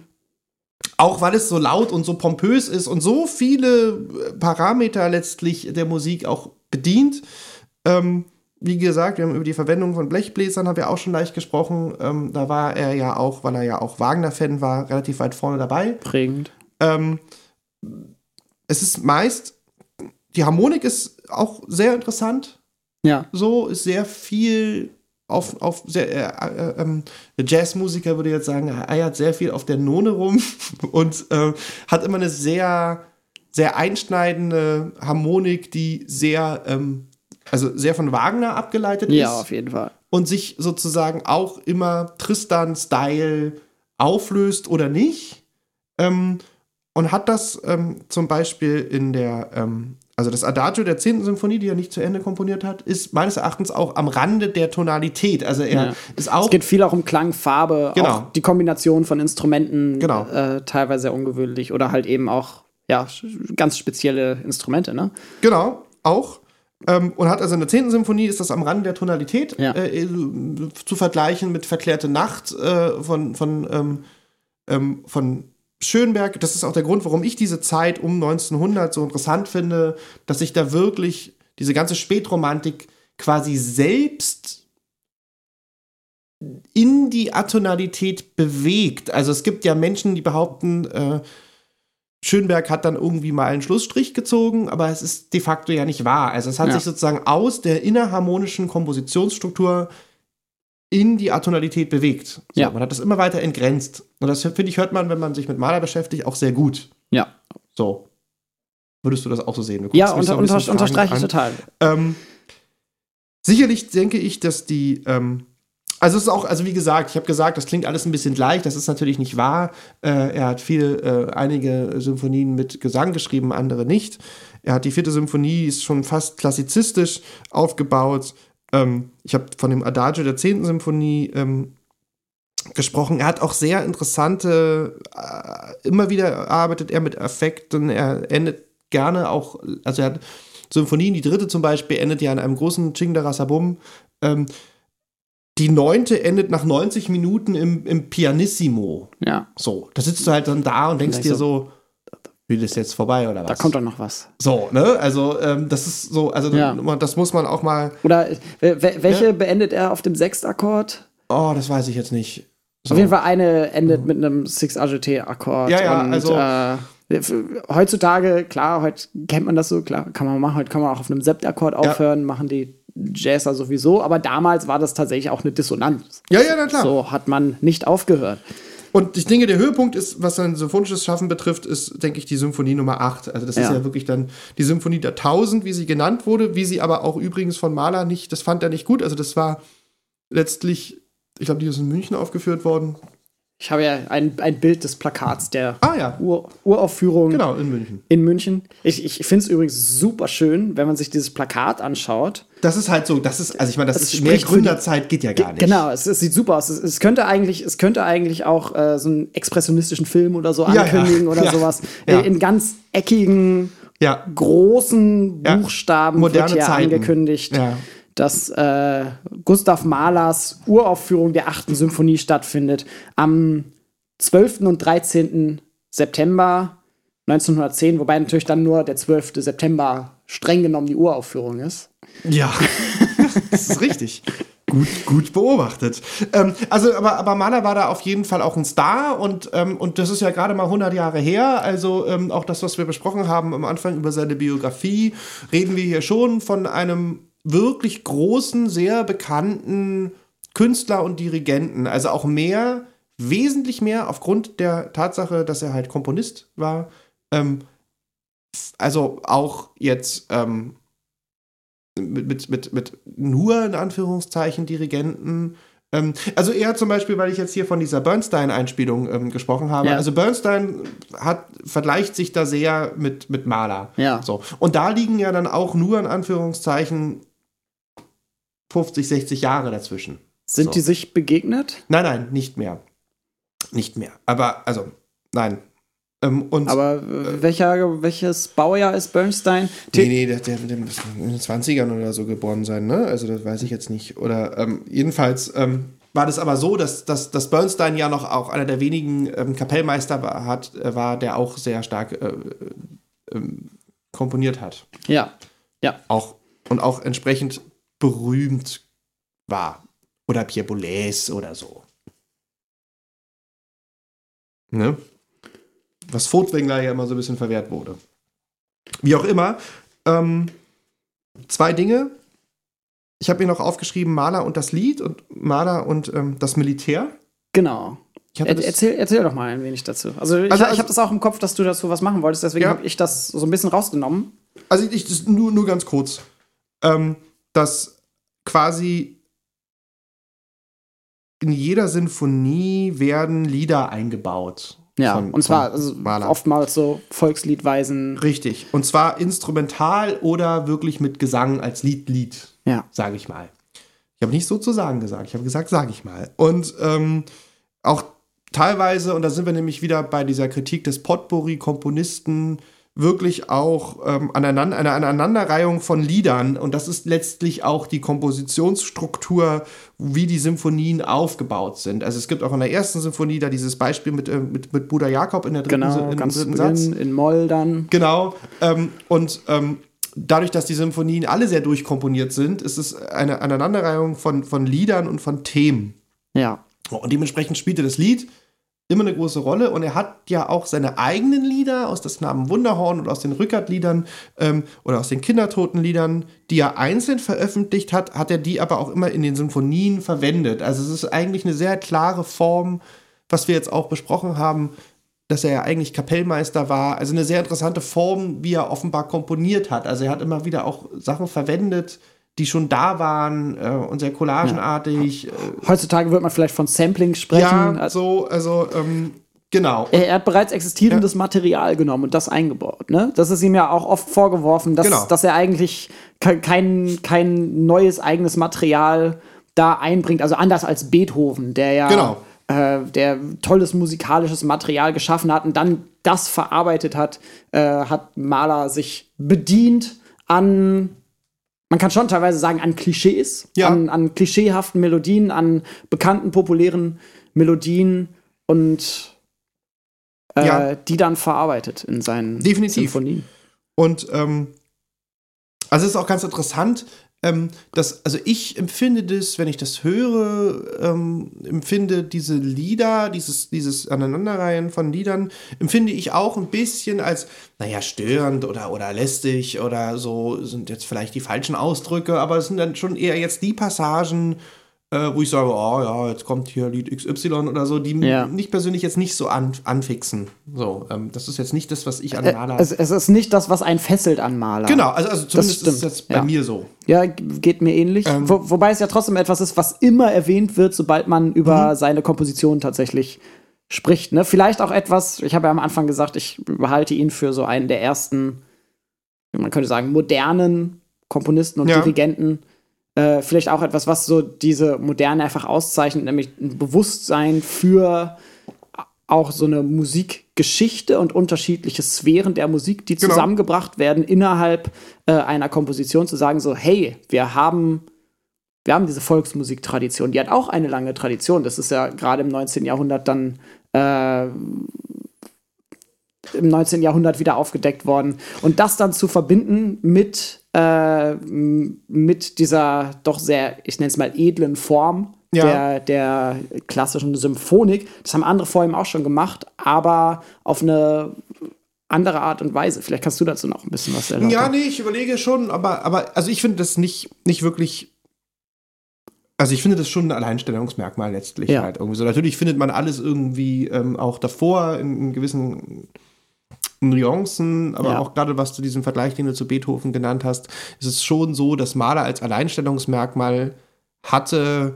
Speaker 2: auch weil es so laut und so pompös ist und so viele Parameter letztlich der Musik auch bedient. Ähm, wie gesagt, wir haben über die Verwendung von Blechbläsern haben wir auch schon leicht gesprochen. Ähm, da war er ja auch, weil er ja auch Wagner-Fan war, relativ weit vorne dabei.
Speaker 1: Prägend.
Speaker 2: Ähm, es ist meist, die Harmonik ist auch sehr interessant.
Speaker 1: Ja.
Speaker 2: So ist sehr viel auf, auf sehr, äh, äh, ähm, der Jazzmusiker würde jetzt sagen, er eiert sehr viel auf der None rum (laughs) und äh, hat immer eine sehr, sehr einschneidende Harmonik, die sehr, ähm, also sehr von Wagner abgeleitet
Speaker 1: Ja,
Speaker 2: ist
Speaker 1: auf jeden Fall.
Speaker 2: und sich sozusagen auch immer Tristan-Style auflöst oder nicht. Ähm, und hat das ähm, zum Beispiel in der, ähm, also das Adagio der 10. Symphonie, die er nicht zu Ende komponiert hat, ist meines Erachtens auch am Rande der Tonalität. Also er
Speaker 1: Ja.
Speaker 2: ist auch
Speaker 1: Es geht viel auch um Klang, Farbe,
Speaker 2: Genau.
Speaker 1: auch die Kombination von Instrumenten,
Speaker 2: Genau.
Speaker 1: äh, teilweise sehr ungewöhnlich oder halt eben auch ja, ganz spezielle Instrumente, ne?
Speaker 2: Genau, auch. Ähm, und hat also in der 10. Symphonie ist das am Rande der Tonalität
Speaker 1: Ja.
Speaker 2: äh, äh, zu vergleichen mit Verklärte Nacht äh, von, von, ähm, ähm, von Schönberg. Das ist auch der Grund, warum ich diese Zeit um 1900 so interessant finde, dass sich da wirklich diese ganze Spätromantik quasi selbst in die Atonalität bewegt. Also es gibt ja Menschen, die behaupten, äh, Schönberg hat dann irgendwie mal einen Schlussstrich gezogen, aber es ist de facto ja nicht wahr. Also es hat
Speaker 1: Ja.
Speaker 2: sich sozusagen aus der innerharmonischen Kompositionsstruktur in die Atonalität bewegt. So,
Speaker 1: Ja.
Speaker 2: Man hat das immer weiter entgrenzt. Und das finde ich, hört man, wenn man sich mit Maler beschäftigt, auch sehr gut.
Speaker 1: Ja.
Speaker 2: So. Würdest du das auch so sehen?
Speaker 1: Ja, unter, unterstreiche ich total.
Speaker 2: Ähm, sicherlich denke ich, dass die, ähm, also es ist auch, also wie gesagt, ich habe gesagt, das klingt alles ein bisschen gleich, das ist natürlich nicht wahr. Äh, er hat viele, äh, einige Symphonien mit Gesang geschrieben, andere nicht. Er hat die vierte Symphonie, ist schon fast klassizistisch aufgebaut. Ähm, ich habe von dem Adagio der zehnten Symphonie ähm, gesprochen. Er hat auch sehr interessante, äh, immer wieder arbeitet er mit Effekten. Er endet gerne auch, also er hat Symphonien, die dritte zum Beispiel, endet ja an einem großen Chingdarasabum. Ähm, die neunte endet nach 90 Minuten im, im Pianissimo.
Speaker 1: Ja,
Speaker 2: So, da sitzt du halt dann da und denkst
Speaker 1: Vielleicht
Speaker 2: dir so, wie das jetzt vorbei oder was?
Speaker 1: da kommt doch noch was.
Speaker 2: so, ne? Also, ähm, das ist so, also
Speaker 1: Ja.
Speaker 2: das muss man auch mal,
Speaker 1: Oder äh, wel- welche beendet er auf dem Sechstakkord?
Speaker 2: oh, das weiß ich jetzt nicht. So.
Speaker 1: Auf jeden Fall eine endet mit einem Six Agité-Akkord.
Speaker 2: Ja, ja,
Speaker 1: und,
Speaker 2: also-
Speaker 1: Äh, heutzutage, klar, heute kennt man das so, klar, kann man machen. Heute kann man auch auf einem Septakkord aufhören, machen die Jazzer sowieso. Aber damals war das tatsächlich auch eine Dissonanz.
Speaker 2: Ja, ja, na klar.
Speaker 1: So hat man nicht aufgehört.
Speaker 2: Und ich denke, der Höhepunkt ist, was sein symphonisches Schaffen betrifft, ist, denke ich, die Symphonie Nummer 8. Also das ist
Speaker 1: Ja.
Speaker 2: ja wirklich dann die Symphonie der 1000, wie sie genannt wurde, wie sie aber auch übrigens von Mahler nicht, das fand er nicht gut. Also das war letztlich, ich glaube, die ist in München aufgeführt worden.
Speaker 1: Ich habe ja ein, ein Bild des Plakats der
Speaker 2: Ah ja,
Speaker 1: Ur Uraufführung
Speaker 2: genau, in München.
Speaker 1: in München. Ich, ich finde es übrigens super schön, wenn man sich dieses Plakat anschaut.
Speaker 2: Das ist halt so, das ist, also ich meine, das
Speaker 1: Es
Speaker 2: ist mehr Gründerzeit geht ja gar nicht.
Speaker 1: Genau, es, es sieht super aus. Es, es könnte eigentlich, es könnte eigentlich auch äh, so einen expressionistischen Film oder so
Speaker 2: Ja, ja.
Speaker 1: ankündigen oder
Speaker 2: Ja.
Speaker 1: sowas.
Speaker 2: Ja.
Speaker 1: Äh, In ganz eckigen,
Speaker 2: Ja,
Speaker 1: großen
Speaker 2: Ja.
Speaker 1: Buchstaben
Speaker 2: Moderne
Speaker 1: wird hier
Speaker 2: Zeiten.
Speaker 1: angekündigt,
Speaker 2: Ja.
Speaker 1: dass äh, Gustav Mahlers Uraufführung der achten Symphonie stattfindet am 12. und 13. September 1910, wobei natürlich dann nur der 12. September streng genommen die Uraufführung ist.
Speaker 2: Ja, (laughs) das ist richtig. Gut, gut beobachtet. Ähm, also, aber, aber Mahler war da auf jeden Fall auch ein Star und, ähm, und das ist ja gerade mal 100 Jahre her. Also ähm, auch das, was wir besprochen haben am Anfang über seine Biografie, reden wir hier schon von einem wirklich großen, sehr bekannten Künstler und Dirigenten. Also auch mehr, wesentlich mehr aufgrund der Tatsache, dass er halt Komponist war. Ähm, also auch jetzt ähm, mit, mit, mit, mit nur in Anführungszeichen Dirigenten. Ähm, also er zum Beispiel, weil ich jetzt hier von dieser Bernstein-Einspielung ähm, gesprochen habe.
Speaker 1: Ja.
Speaker 2: Also Bernstein hat, vergleicht sich da sehr mit, mit Mahler.
Speaker 1: Ja.
Speaker 2: So. Und da liegen ja dann auch nur in Anführungszeichen 50, 60 Jahre dazwischen.
Speaker 1: Sind
Speaker 2: So.
Speaker 1: die sich begegnet?
Speaker 2: Nein, nein, nicht mehr. Nicht mehr. Aber, also, nein. Ähm, und
Speaker 1: Aber äh, welcher, welches Baujahr ist Bernstein?
Speaker 2: Nee, nee, der, der, der muss in den 20ern oder so geboren sein, ne? Also das weiß ich jetzt nicht. Oder ähm, jedenfalls ähm, war das aber so, dass, dass, dass Bernstein ja noch auch einer der wenigen ähm, Kapellmeister war, hat, äh, war, der auch sehr stark äh, äh, komponiert hat.
Speaker 1: Ja. Ja.
Speaker 2: Auch, und auch entsprechend berühmt war. Oder Pierre Boulez oder so. Ne? Was Furtwängler ja immer so ein bisschen verwehrt wurde. Wie auch immer. Ähm, zwei Dinge. Ich habe mir noch aufgeschrieben, Maler und das Lied und Maler und ähm, das Militär.
Speaker 1: Genau. Er, erzähl, erzähl doch mal ein wenig dazu. Also, ich,
Speaker 2: Also-
Speaker 1: ich habe das auch im Kopf, dass du dazu was machen wolltest, deswegen
Speaker 2: Ja.
Speaker 1: habe ich das so ein bisschen rausgenommen.
Speaker 2: Also ich, nur, nur ganz kurz. Ähm, dass quasi in jeder Sinfonie werden Lieder eingebaut.
Speaker 1: Ja,
Speaker 2: Von-
Speaker 1: und zwar also oftmals so Volksliedweisen.
Speaker 2: Richtig. Und zwar instrumental oder wirklich mit Gesang als Liedlied,
Speaker 1: Ja.
Speaker 2: sage ich mal. Ich habe nicht sozusagen gesagt, ich habe gesagt, sage ich mal. Und ähm, auch teilweise, und da sind wir nämlich wieder bei dieser Kritik des Potpourri-Komponisten, wirklich auch ähm, aneinander, eine Aneinanderreihung von Liedern. Und das ist letztlich auch die Kompositionsstruktur, wie die Symphonien aufgebaut sind. Also es gibt auch in der ersten Symphonie da dieses Beispiel mit, äh, mit, mit Bruder Jakob in der dritten,
Speaker 1: Genau,
Speaker 2: im
Speaker 1: ganz
Speaker 2: dritten Satz.
Speaker 1: In Moll dann.
Speaker 2: Genau. Ähm, und ähm, dadurch, dass die Symphonien alle sehr durchkomponiert sind, ist es eine Aneinanderreihung von, von Liedern und von Themen.
Speaker 1: Ja.
Speaker 2: Und dementsprechend spielte das Lied immer eine große Rolle. Und er hat ja auch seine eigenen Lieder aus des Namen Wunderhorn und aus den Rückert-Liedern ähm, oder aus den Kindertotenliedern, die er einzeln veröffentlicht hat, hat er die aber auch immer in den Symphonien verwendet. Also es ist eigentlich eine sehr klare Form, was wir jetzt auch besprochen haben, dass er ja eigentlich Kapellmeister war. Also eine sehr interessante Form, wie er offenbar komponiert hat. Also er hat immer wieder auch Sachen verwendet, die schon da waren äh, und sehr collagenartig. Äh,
Speaker 1: Heutzutage wird man vielleicht von Sampling sprechen.
Speaker 2: ja,
Speaker 1: Also,
Speaker 2: so, also, ähm, genau.
Speaker 1: er, er hat bereits existierendes Material genommen und das eingebaut. Ne? Das ist ihm ja auch oft vorgeworfen, dass,
Speaker 2: Genau.
Speaker 1: dass er eigentlich ke- kein, kein neues eigenes Material da einbringt. Also anders als Beethoven, der ja
Speaker 2: Genau.
Speaker 1: äh, der tolles musikalisches Material geschaffen hat und dann das verarbeitet hat, äh, hat Mahler sich bedient an man kann schon teilweise sagen, an Klischees,
Speaker 2: Ja.
Speaker 1: an, an klischeehaften Melodien, an bekannten, populären Melodien und äh,
Speaker 2: Ja.
Speaker 1: die dann verarbeitet in seinen
Speaker 2: Definitiv.
Speaker 1: Symphonien.
Speaker 2: Und ähm, also es ist auch ganz interessant, ähm, dass, also ich empfinde das, wenn ich das höre, ähm, empfinde diese Lieder, dieses, dieses Aneinanderreihen von Liedern, empfinde ich auch ein bisschen als, naja, störend oder, oder lästig oder so, sind jetzt vielleicht die falschen Ausdrücke, aber es sind dann schon eher jetzt die Passagen, äh, wo ich sage, oh ja, jetzt kommt hier Lied XY oder so, die
Speaker 1: Ja.
Speaker 2: mich persönlich jetzt nicht so an, anfixen. So, ähm, das ist jetzt nicht das, was ich an
Speaker 1: Äh,
Speaker 2: Maler
Speaker 1: es, es ist nicht das, was einen fesselt an Maler.
Speaker 2: Genau, also, also zumindest ist es
Speaker 1: stimmt,
Speaker 2: jetzt bei
Speaker 1: ja.
Speaker 2: mir so.
Speaker 1: Ja, geht mir ähnlich.
Speaker 2: Ähm.
Speaker 1: Wo, wobei es ja trotzdem etwas ist, was immer erwähnt wird, sobald man
Speaker 2: Mhm.
Speaker 1: über seine Komposition tatsächlich spricht. Ne? Vielleicht auch etwas, ich habe ja am Anfang gesagt, ich behalte ihn für so einen der ersten, man könnte sagen, modernen Komponisten und
Speaker 2: Ja.
Speaker 1: Dirigenten. Äh, vielleicht auch etwas, was so diese Moderne einfach auszeichnet, nämlich ein Bewusstsein für auch so eine Musikgeschichte und unterschiedliche Sphären der Musik, die
Speaker 2: Genau.
Speaker 1: zusammengebracht werden innerhalb äh, einer Komposition, zu sagen so, hey, wir haben wir haben diese Volksmusiktradition, die hat auch eine lange Tradition. Das ist ja gerade im 19. Jahrhundert dann äh, im 19. Jahrhundert wieder aufgedeckt worden. Und das dann zu verbinden mit, äh, mit dieser doch sehr, ich nenne es mal, edlen Form
Speaker 2: Ja.
Speaker 1: der, der klassischen Symphonik, das haben andere vor ihm auch schon gemacht, aber auf eine andere Art und Weise. Vielleicht kannst du dazu noch ein bisschen was erläutern.
Speaker 2: Ja, nee, ich überlege schon, aber, aber also ich finde das nicht, nicht wirklich. Also ich finde das schon ein Alleinstellungsmerkmal letztlich
Speaker 1: Ja.
Speaker 2: halt irgendwie so. Natürlich findet man alles irgendwie ähm, auch davor in, in gewissen Nuancen, aber
Speaker 1: Ja.
Speaker 2: auch gerade was du diesen Vergleich, den du zu Beethoven genannt hast, ist es schon so, dass Mahler als Alleinstellungsmerkmal hatte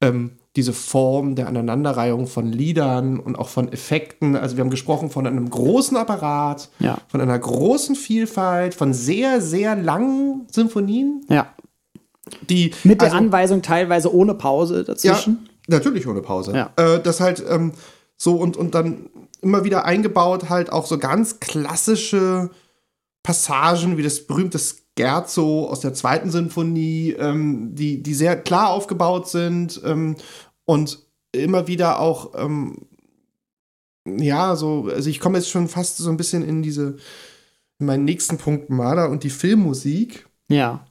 Speaker 2: ähm, diese Form der Aneinanderreihung von Liedern und auch von Effekten. Also wir haben gesprochen von einem großen Apparat,
Speaker 1: Ja.
Speaker 2: von einer großen Vielfalt, von sehr, sehr langen Symphonien,
Speaker 1: Ja.
Speaker 2: die
Speaker 1: Mit der
Speaker 2: also,
Speaker 1: Anweisung teilweise ohne Pause
Speaker 2: ja,
Speaker 1: dazwischen.
Speaker 2: natürlich ohne Pause.
Speaker 1: Ja.
Speaker 2: Äh, das halt ähm, so und, und dann immer wieder eingebaut halt auch so ganz klassische Passagen wie das berühmte Scherzo aus der zweiten Sinfonie, ähm, die, die sehr klar aufgebaut sind ähm, und immer wieder auch ähm, ja, so, also ich komme jetzt schon fast so ein bisschen in diese, in meinen nächsten Punkt Maler und die Filmmusik
Speaker 1: Ja.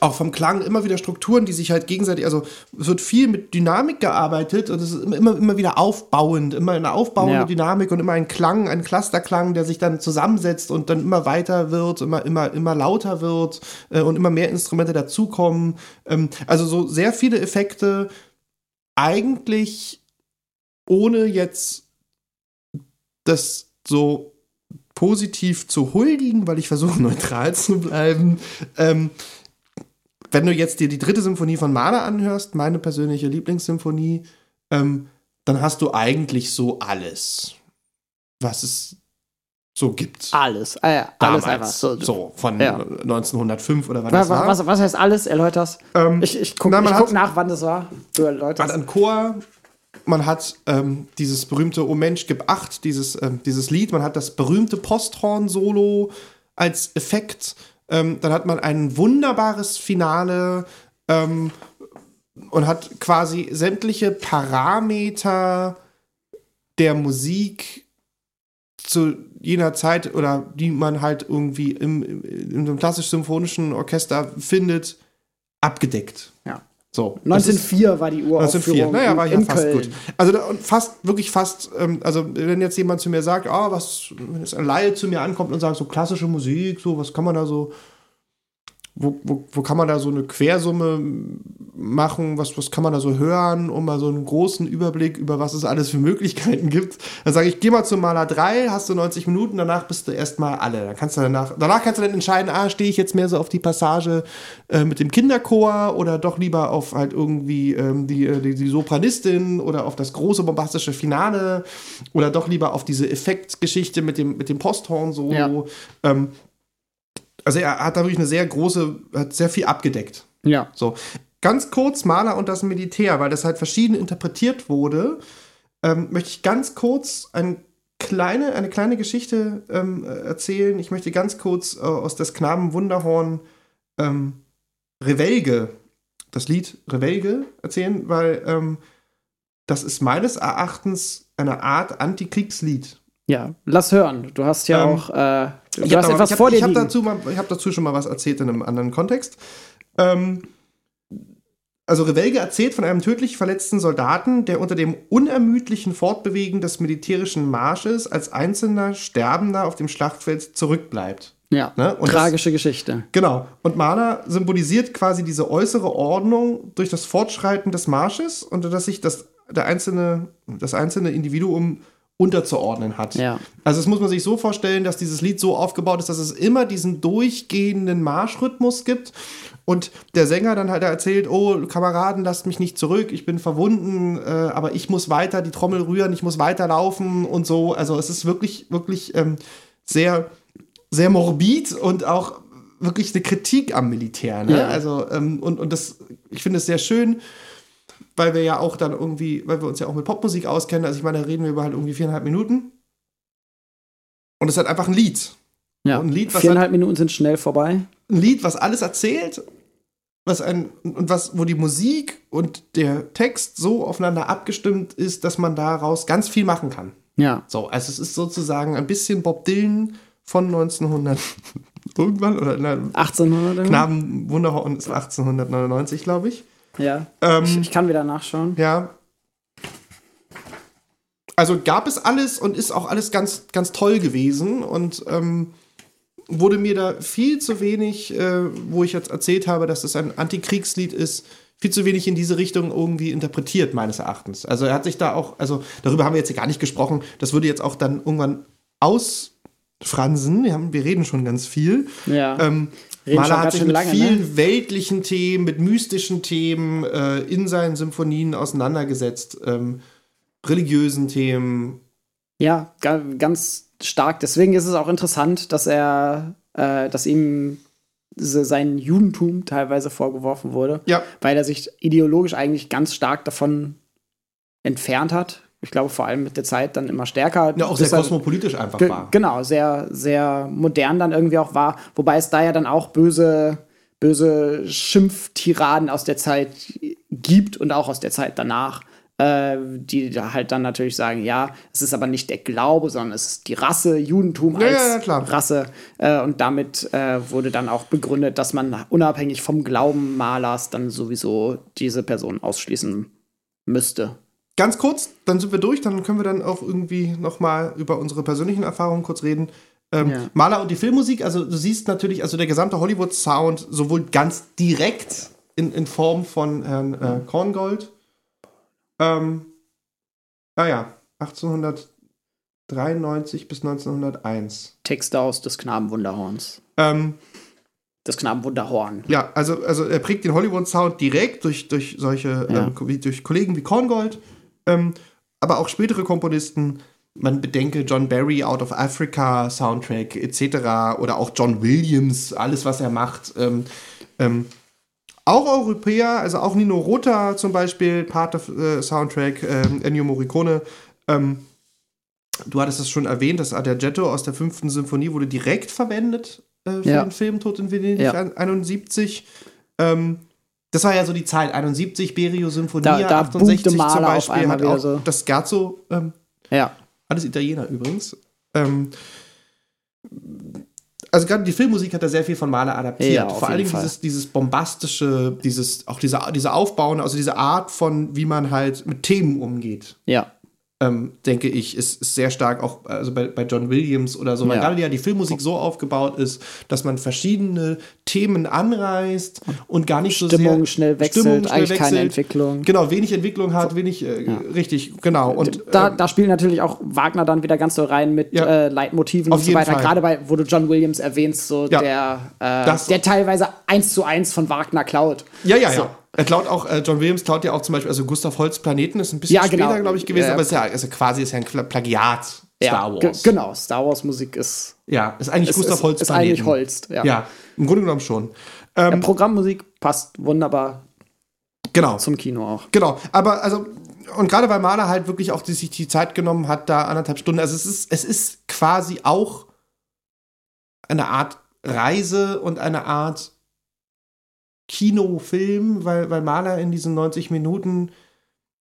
Speaker 2: Auch vom Klang immer wieder Strukturen, die sich halt gegenseitig, also es wird viel mit Dynamik gearbeitet und es ist immer, immer, wieder aufbauend, immer eine aufbauende
Speaker 1: Ja.
Speaker 2: Dynamik und immer ein Klang, ein Clusterklang, der sich dann zusammensetzt und dann immer weiter wird, immer, immer, immer lauter wird äh, und immer mehr Instrumente dazukommen. Ähm, also so sehr viele Effekte, eigentlich ohne jetzt das so positiv zu huldigen, weil ich versuche (laughs) neutral zu bleiben. Ähm, wenn du jetzt dir die dritte Symphonie von Mahler anhörst, meine persönliche Lieblingssymphonie, ähm, dann hast du eigentlich so alles, was es so gibt.
Speaker 1: Alles. Äh, alles einfach. So,
Speaker 2: so von
Speaker 1: Ja.
Speaker 2: 1905 oder wann
Speaker 1: Was,
Speaker 2: das war.
Speaker 1: was, was heißt alles? Erläuter's.
Speaker 2: Ähm,
Speaker 1: Ich, ich guck,
Speaker 2: na, man
Speaker 1: ich guck nach, wann das war. Du
Speaker 2: Man hat
Speaker 1: erläuterst.
Speaker 2: einen Chor, man hat ähm, dieses berühmte O Mensch, gib acht, dieses, ähm, dieses Lied, man hat das berühmte Posthorn-Solo als Effekt, ähm, dann hat man ein wunderbares Finale ähm, und hat quasi sämtliche Parameter der Musik zu jener Zeit oder die man halt irgendwie im, im, einem klassisch-symphonischen Orchester findet, abgedeckt.
Speaker 1: Ja.
Speaker 2: So. das ist-
Speaker 1: 1904 war die
Speaker 2: 1904.
Speaker 1: Uraufführung
Speaker 2: Naja, war ja fast
Speaker 1: Köln.
Speaker 2: gut. Also da, fast, wirklich fast, ähm, also wenn jetzt jemand zu mir sagt, ah, was, wenn jetzt ein Laie zu mir ankommt und sagt, so klassische Musik, so, was kann man da so, wo, wo, wo kann man da so eine Quersumme machen, was, was kann man da so hören, um mal so einen großen Überblick über was es alles für Möglichkeiten gibt. Dann sage ich, geh mal zum Maler 3, hast du 90 Minuten, danach bist du erstmal alle. Dann kannst du danach, danach kannst du dann entscheiden, ah, stehe ich jetzt mehr so auf die Passage äh, mit dem Kinderchor oder doch lieber auf halt irgendwie ähm, die, äh, die, die Sopranistin oder auf das große bombastische Finale oder doch lieber auf diese Effektgeschichte mit dem, mit dem Posthorn-Solo.
Speaker 1: Ja.
Speaker 2: Ähm, also er hat da wirklich eine sehr große, hat sehr viel abgedeckt.
Speaker 1: Ja.
Speaker 2: So, ganz kurz Maler und das Militär, weil das halt verschieden interpretiert wurde, ähm, möchte ich ganz kurz ein kleine, eine kleine Geschichte ähm, äh, erzählen. Ich möchte ganz kurz äh, aus des Knaben Wunderhorn ähm, Revelge, das Lied Revelge erzählen, weil ähm, das ist meines Erachtens eine Art Antikriegslied.
Speaker 1: Ja, lass hören. Du hast ja
Speaker 2: Ähm,
Speaker 1: auch äh, du
Speaker 2: Ich
Speaker 1: hast
Speaker 2: habe
Speaker 1: etwas
Speaker 2: hab,
Speaker 1: vor dir
Speaker 2: ich hab
Speaker 1: liegen.
Speaker 2: dazu, mal- ich hab dazu schon mal was erzählt in einem anderen Kontext. Ähm, also Revelge erzählt von einem tödlich verletzten Soldaten, der unter dem unermüdlichen Fortbewegen des militärischen Marsches als einzelner Sterbender auf dem Schlachtfeld zurückbleibt.
Speaker 1: ja,
Speaker 2: ne?
Speaker 1: Tragische Geschichte.
Speaker 2: Genau. Und Mahler symbolisiert quasi diese äußere Ordnung durch das Fortschreiten des Marsches und dass sich das, der einzelne, das einzelne Individuum unterzuordnen hat.
Speaker 1: Ja.
Speaker 2: Also das muss man sich so vorstellen, dass dieses Lied so aufgebaut ist, dass es immer diesen durchgehenden Marschrhythmus gibt und der Sänger dann halt erzählt, oh, Kameraden, lasst mich nicht zurück, ich bin verwunden, äh, aber ich muss weiter die Trommel rühren, ich muss weiterlaufen und so. Also es ist wirklich, wirklich ähm, sehr, sehr morbid und auch wirklich eine Kritik am Militär. Ne?
Speaker 1: Ja.
Speaker 2: Also, ähm, und, und das, ich finde es sehr schön, weil wir ja auch dann irgendwie, weil wir uns ja auch mit Popmusik auskennen. Also ich meine, da reden wir über halt irgendwie viereinhalb Minuten. Und es hat einfach ein Lied.
Speaker 1: Ja.
Speaker 2: Ein Lied, was
Speaker 1: Viereinhalb Minuten sind schnell vorbei.
Speaker 2: ein Lied, was alles erzählt, was ein und was, wo die Musik und der Text so aufeinander abgestimmt ist, dass man daraus ganz viel machen kann.
Speaker 1: Ja.
Speaker 2: So, also es ist sozusagen ein bisschen Bob Dylan von 1900 (laughs) irgendwann oder nein,
Speaker 1: 1800 irgendwie?
Speaker 2: Knaben Wunderhorn ist 1899, glaube ich.
Speaker 1: Ja.
Speaker 2: Ähm,
Speaker 1: Ich kann wieder nachschauen.
Speaker 2: ja. Also gab es alles und ist auch alles ganz, ganz toll gewesen und ähm, wurde mir da viel zu wenig, äh, wo ich jetzt erzählt habe, dass es ein Antikriegslied ist, viel zu wenig in diese Richtung irgendwie interpretiert, meines Erachtens. Also er hat sich da auch, also darüber haben wir jetzt hier gar nicht gesprochen, das würde jetzt auch dann irgendwann ausfransen. Wir, haben, wir reden schon ganz viel.
Speaker 1: Ja.
Speaker 2: Ähm, Mahler hat sich mit
Speaker 1: lange,
Speaker 2: vielen
Speaker 1: ne?
Speaker 2: weltlichen Themen, mit mystischen Themen äh, in seinen Symphonien auseinandergesetzt. Ähm, religiösen Themen.
Speaker 1: Ja, ga- ganz stark. Deswegen ist es auch interessant, dass er, äh, dass ihm se- sein Judentum teilweise vorgeworfen wurde,
Speaker 2: Ja,
Speaker 1: weil er sich ideologisch eigentlich ganz stark davon entfernt hat. Ich glaube, vor allem mit der Zeit dann immer stärker.
Speaker 2: ja auch sehr kosmopolitisch einfach
Speaker 1: Ge
Speaker 2: war.
Speaker 1: Genau, sehr, sehr modern dann irgendwie auch war. Wobei es da ja dann auch böse, böse Schimpftiraden aus der Zeit gibt und auch aus der Zeit danach, äh, die da halt dann natürlich sagen, ja, es ist aber nicht der Glaube, sondern es ist die Rasse, Judentum
Speaker 2: Ja,
Speaker 1: als
Speaker 2: ja.
Speaker 1: Rasse. Äh, und damit äh, wurde dann auch begründet, dass man unabhängig vom Glauben Malers dann sowieso diese Person ausschließen müsste.
Speaker 2: Ganz kurz, dann sind wir durch, dann können wir dann auch irgendwie noch mal über unsere persönlichen Erfahrungen kurz reden. Ähm,
Speaker 1: Ja.
Speaker 2: Maler und die Filmmusik, also du siehst natürlich, also der gesamte Hollywood-Sound sowohl ganz direkt in, in Form von Herrn äh, Korngold, ähm, ah ja, 1893 bis 1901.
Speaker 1: Texte aus des Knabenwunderhorns.
Speaker 2: Ähm,
Speaker 1: Das Knabenwunderhorn.
Speaker 2: Ja, also, also er prägt den Hollywood-Sound direkt durch, durch solche,
Speaker 1: Ja.
Speaker 2: ähm, wie, durch Kollegen wie Korngold, ähm, aber auch spätere Komponisten. Man bedenke John Barry, Out of Africa, Soundtrack etc. oder auch John Williams, alles was er macht. Ähm, ähm, auch Europäer, also auch Nino Rota zum Beispiel, Part of äh, Soundtrack, ähm, Ennio Morricone. Ähm, du hattest es schon erwähnt, das Adagietto aus der fünften Symphonie wurde direkt verwendet äh, für
Speaker 1: Ja.
Speaker 2: den Film Tod in Venedig
Speaker 1: Ja.
Speaker 2: 71. Ähm, das war ja so die Zeit, 71, Berio Symphonie,
Speaker 1: Da- da
Speaker 2: 68
Speaker 1: boomte Mahler
Speaker 2: zum
Speaker 1: auf
Speaker 2: Beispiel,
Speaker 1: einmal
Speaker 2: hat auch
Speaker 1: so.
Speaker 2: das Scherzo, ähm,
Speaker 1: Ja.
Speaker 2: alles Italiener übrigens. Ähm, also gerade die Filmmusik hat da sehr viel von Mahler adaptiert.
Speaker 1: Ja,
Speaker 2: Vor allen
Speaker 1: jeden
Speaker 2: Dingen
Speaker 1: Fall.
Speaker 2: dieses, dieses bombastische, dieses, auch diese, diese Aufbauen, also diese Art von, wie man halt mit Themen umgeht.
Speaker 1: Ja.
Speaker 2: Ähm, denke ich, ist, ist sehr stark auch also bei, bei John Williams oder so, weil
Speaker 1: Ja.
Speaker 2: ja die Filmmusik so aufgebaut ist, dass man verschiedene Themen anreißt und gar nicht so
Speaker 1: Stimmung
Speaker 2: sehr
Speaker 1: schnell wechselt,
Speaker 2: Stimmung schnell
Speaker 1: eigentlich keine
Speaker 2: wechselt.
Speaker 1: Entwicklung.
Speaker 2: Genau, wenig Entwicklung hat, wenig, äh, richtig, genau. Und
Speaker 1: da,
Speaker 2: ähm,
Speaker 1: da spielt natürlich auch Wagner dann wieder ganz so rein mit
Speaker 2: Ja.
Speaker 1: äh, Leitmotiven
Speaker 2: Auf
Speaker 1: und so weiter.
Speaker 2: Fall.
Speaker 1: Gerade bei, wo du John Williams erwähnst, so
Speaker 2: Ja.
Speaker 1: der, äh, der teilweise eins zu eins von Wagner klaut.
Speaker 2: Ja, ja,
Speaker 1: So.
Speaker 2: ja. Er klaut auch, äh, John Williams klaut ja auch zum Beispiel, also Gustav Holst Planeten ist ein bisschen
Speaker 1: Ja, genau.
Speaker 2: später, glaube ich, gewesen,
Speaker 1: Ja.
Speaker 2: aber ist ja also quasi ist ja ein Pla- Plagiat Star Wars.
Speaker 1: Genau, Star Wars Musik ist,
Speaker 2: Ja, ist eigentlich
Speaker 1: ist,
Speaker 2: Gustav
Speaker 1: ist,
Speaker 2: Holst
Speaker 1: ist eigentlich Holst. Ja.
Speaker 2: Ja, im Grunde genommen schon. Ähm,
Speaker 1: Programmmusik passt wunderbar
Speaker 2: genau.
Speaker 1: zum Kino auch.
Speaker 2: Genau, aber also, und gerade weil Mahler halt wirklich auch die, sich die Zeit genommen hat, da anderthalb Stunden, also es ist, es ist quasi auch eine Art Reise und eine Art Kinofilm, weil, weil Mahler in diesen 90 Minuten,